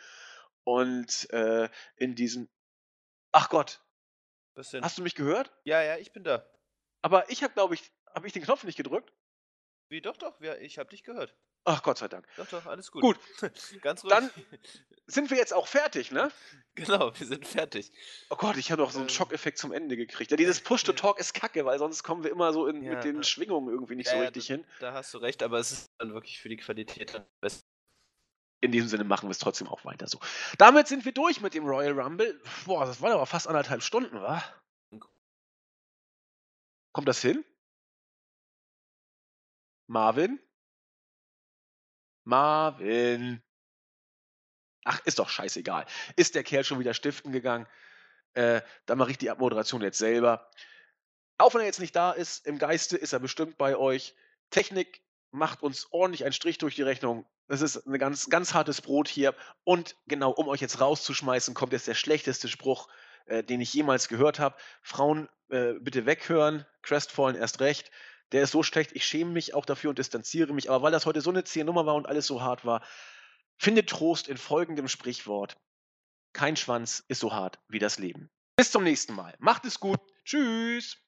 Und äh, in diesem. Ach Gott. Hast du mich gehört? Ja, ja, ich bin da. Aber ich habe, glaube ich, habe ich den Knopf nicht gedrückt? Wie, doch, doch, wir, ich habe dich gehört. Ach, Gott sei Dank. Doch, doch, alles gut. Gut. Ganz ruhig. Dann- Sind wir jetzt auch fertig, ne? genau, wir sind fertig. Oh Gott, ich habe doch so einen Ähm. Schockeffekt zum Ende gekriegt. Ja, dieses Push-to-Talk ist kacke, weil sonst kommen wir immer so in, Ja, mit den ja. Schwingungen irgendwie nicht Ja, so ja, richtig hin. Da hast du recht, aber es ist dann wirklich für die Qualität dann besser. In diesem Sinne machen wir es trotzdem auch weiter so. Damit sind wir durch mit dem Royal Rumble. Boah, das waren aber fast anderthalb Stunden, wa? Kommt das hin? Marvin? Marvin. Ach, ist doch scheißegal. Ist der Kerl schon wieder stiften gegangen? Äh, dann mache ich die Abmoderation jetzt selber. Auch wenn er jetzt nicht da ist, im Geiste ist er bestimmt bei euch. Technik macht uns ordentlich einen Strich durch die Rechnung. Das ist ein ganz, ganz hartes Brot hier. Und genau, um euch jetzt rauszuschmeißen, kommt jetzt der schlechteste Spruch, äh, den ich jemals gehört habe. Frauen, äh, bitte weghören. Crestfallen erst recht. Der ist so schlecht, ich schäme mich auch dafür und distanziere mich. Aber weil das heute so eine zähe Nummer war und alles so hart war, finde Trost in folgendem Sprichwort. Kein Schwanz ist so hart wie das Leben. Bis zum nächsten Mal. Macht es gut. Tschüss.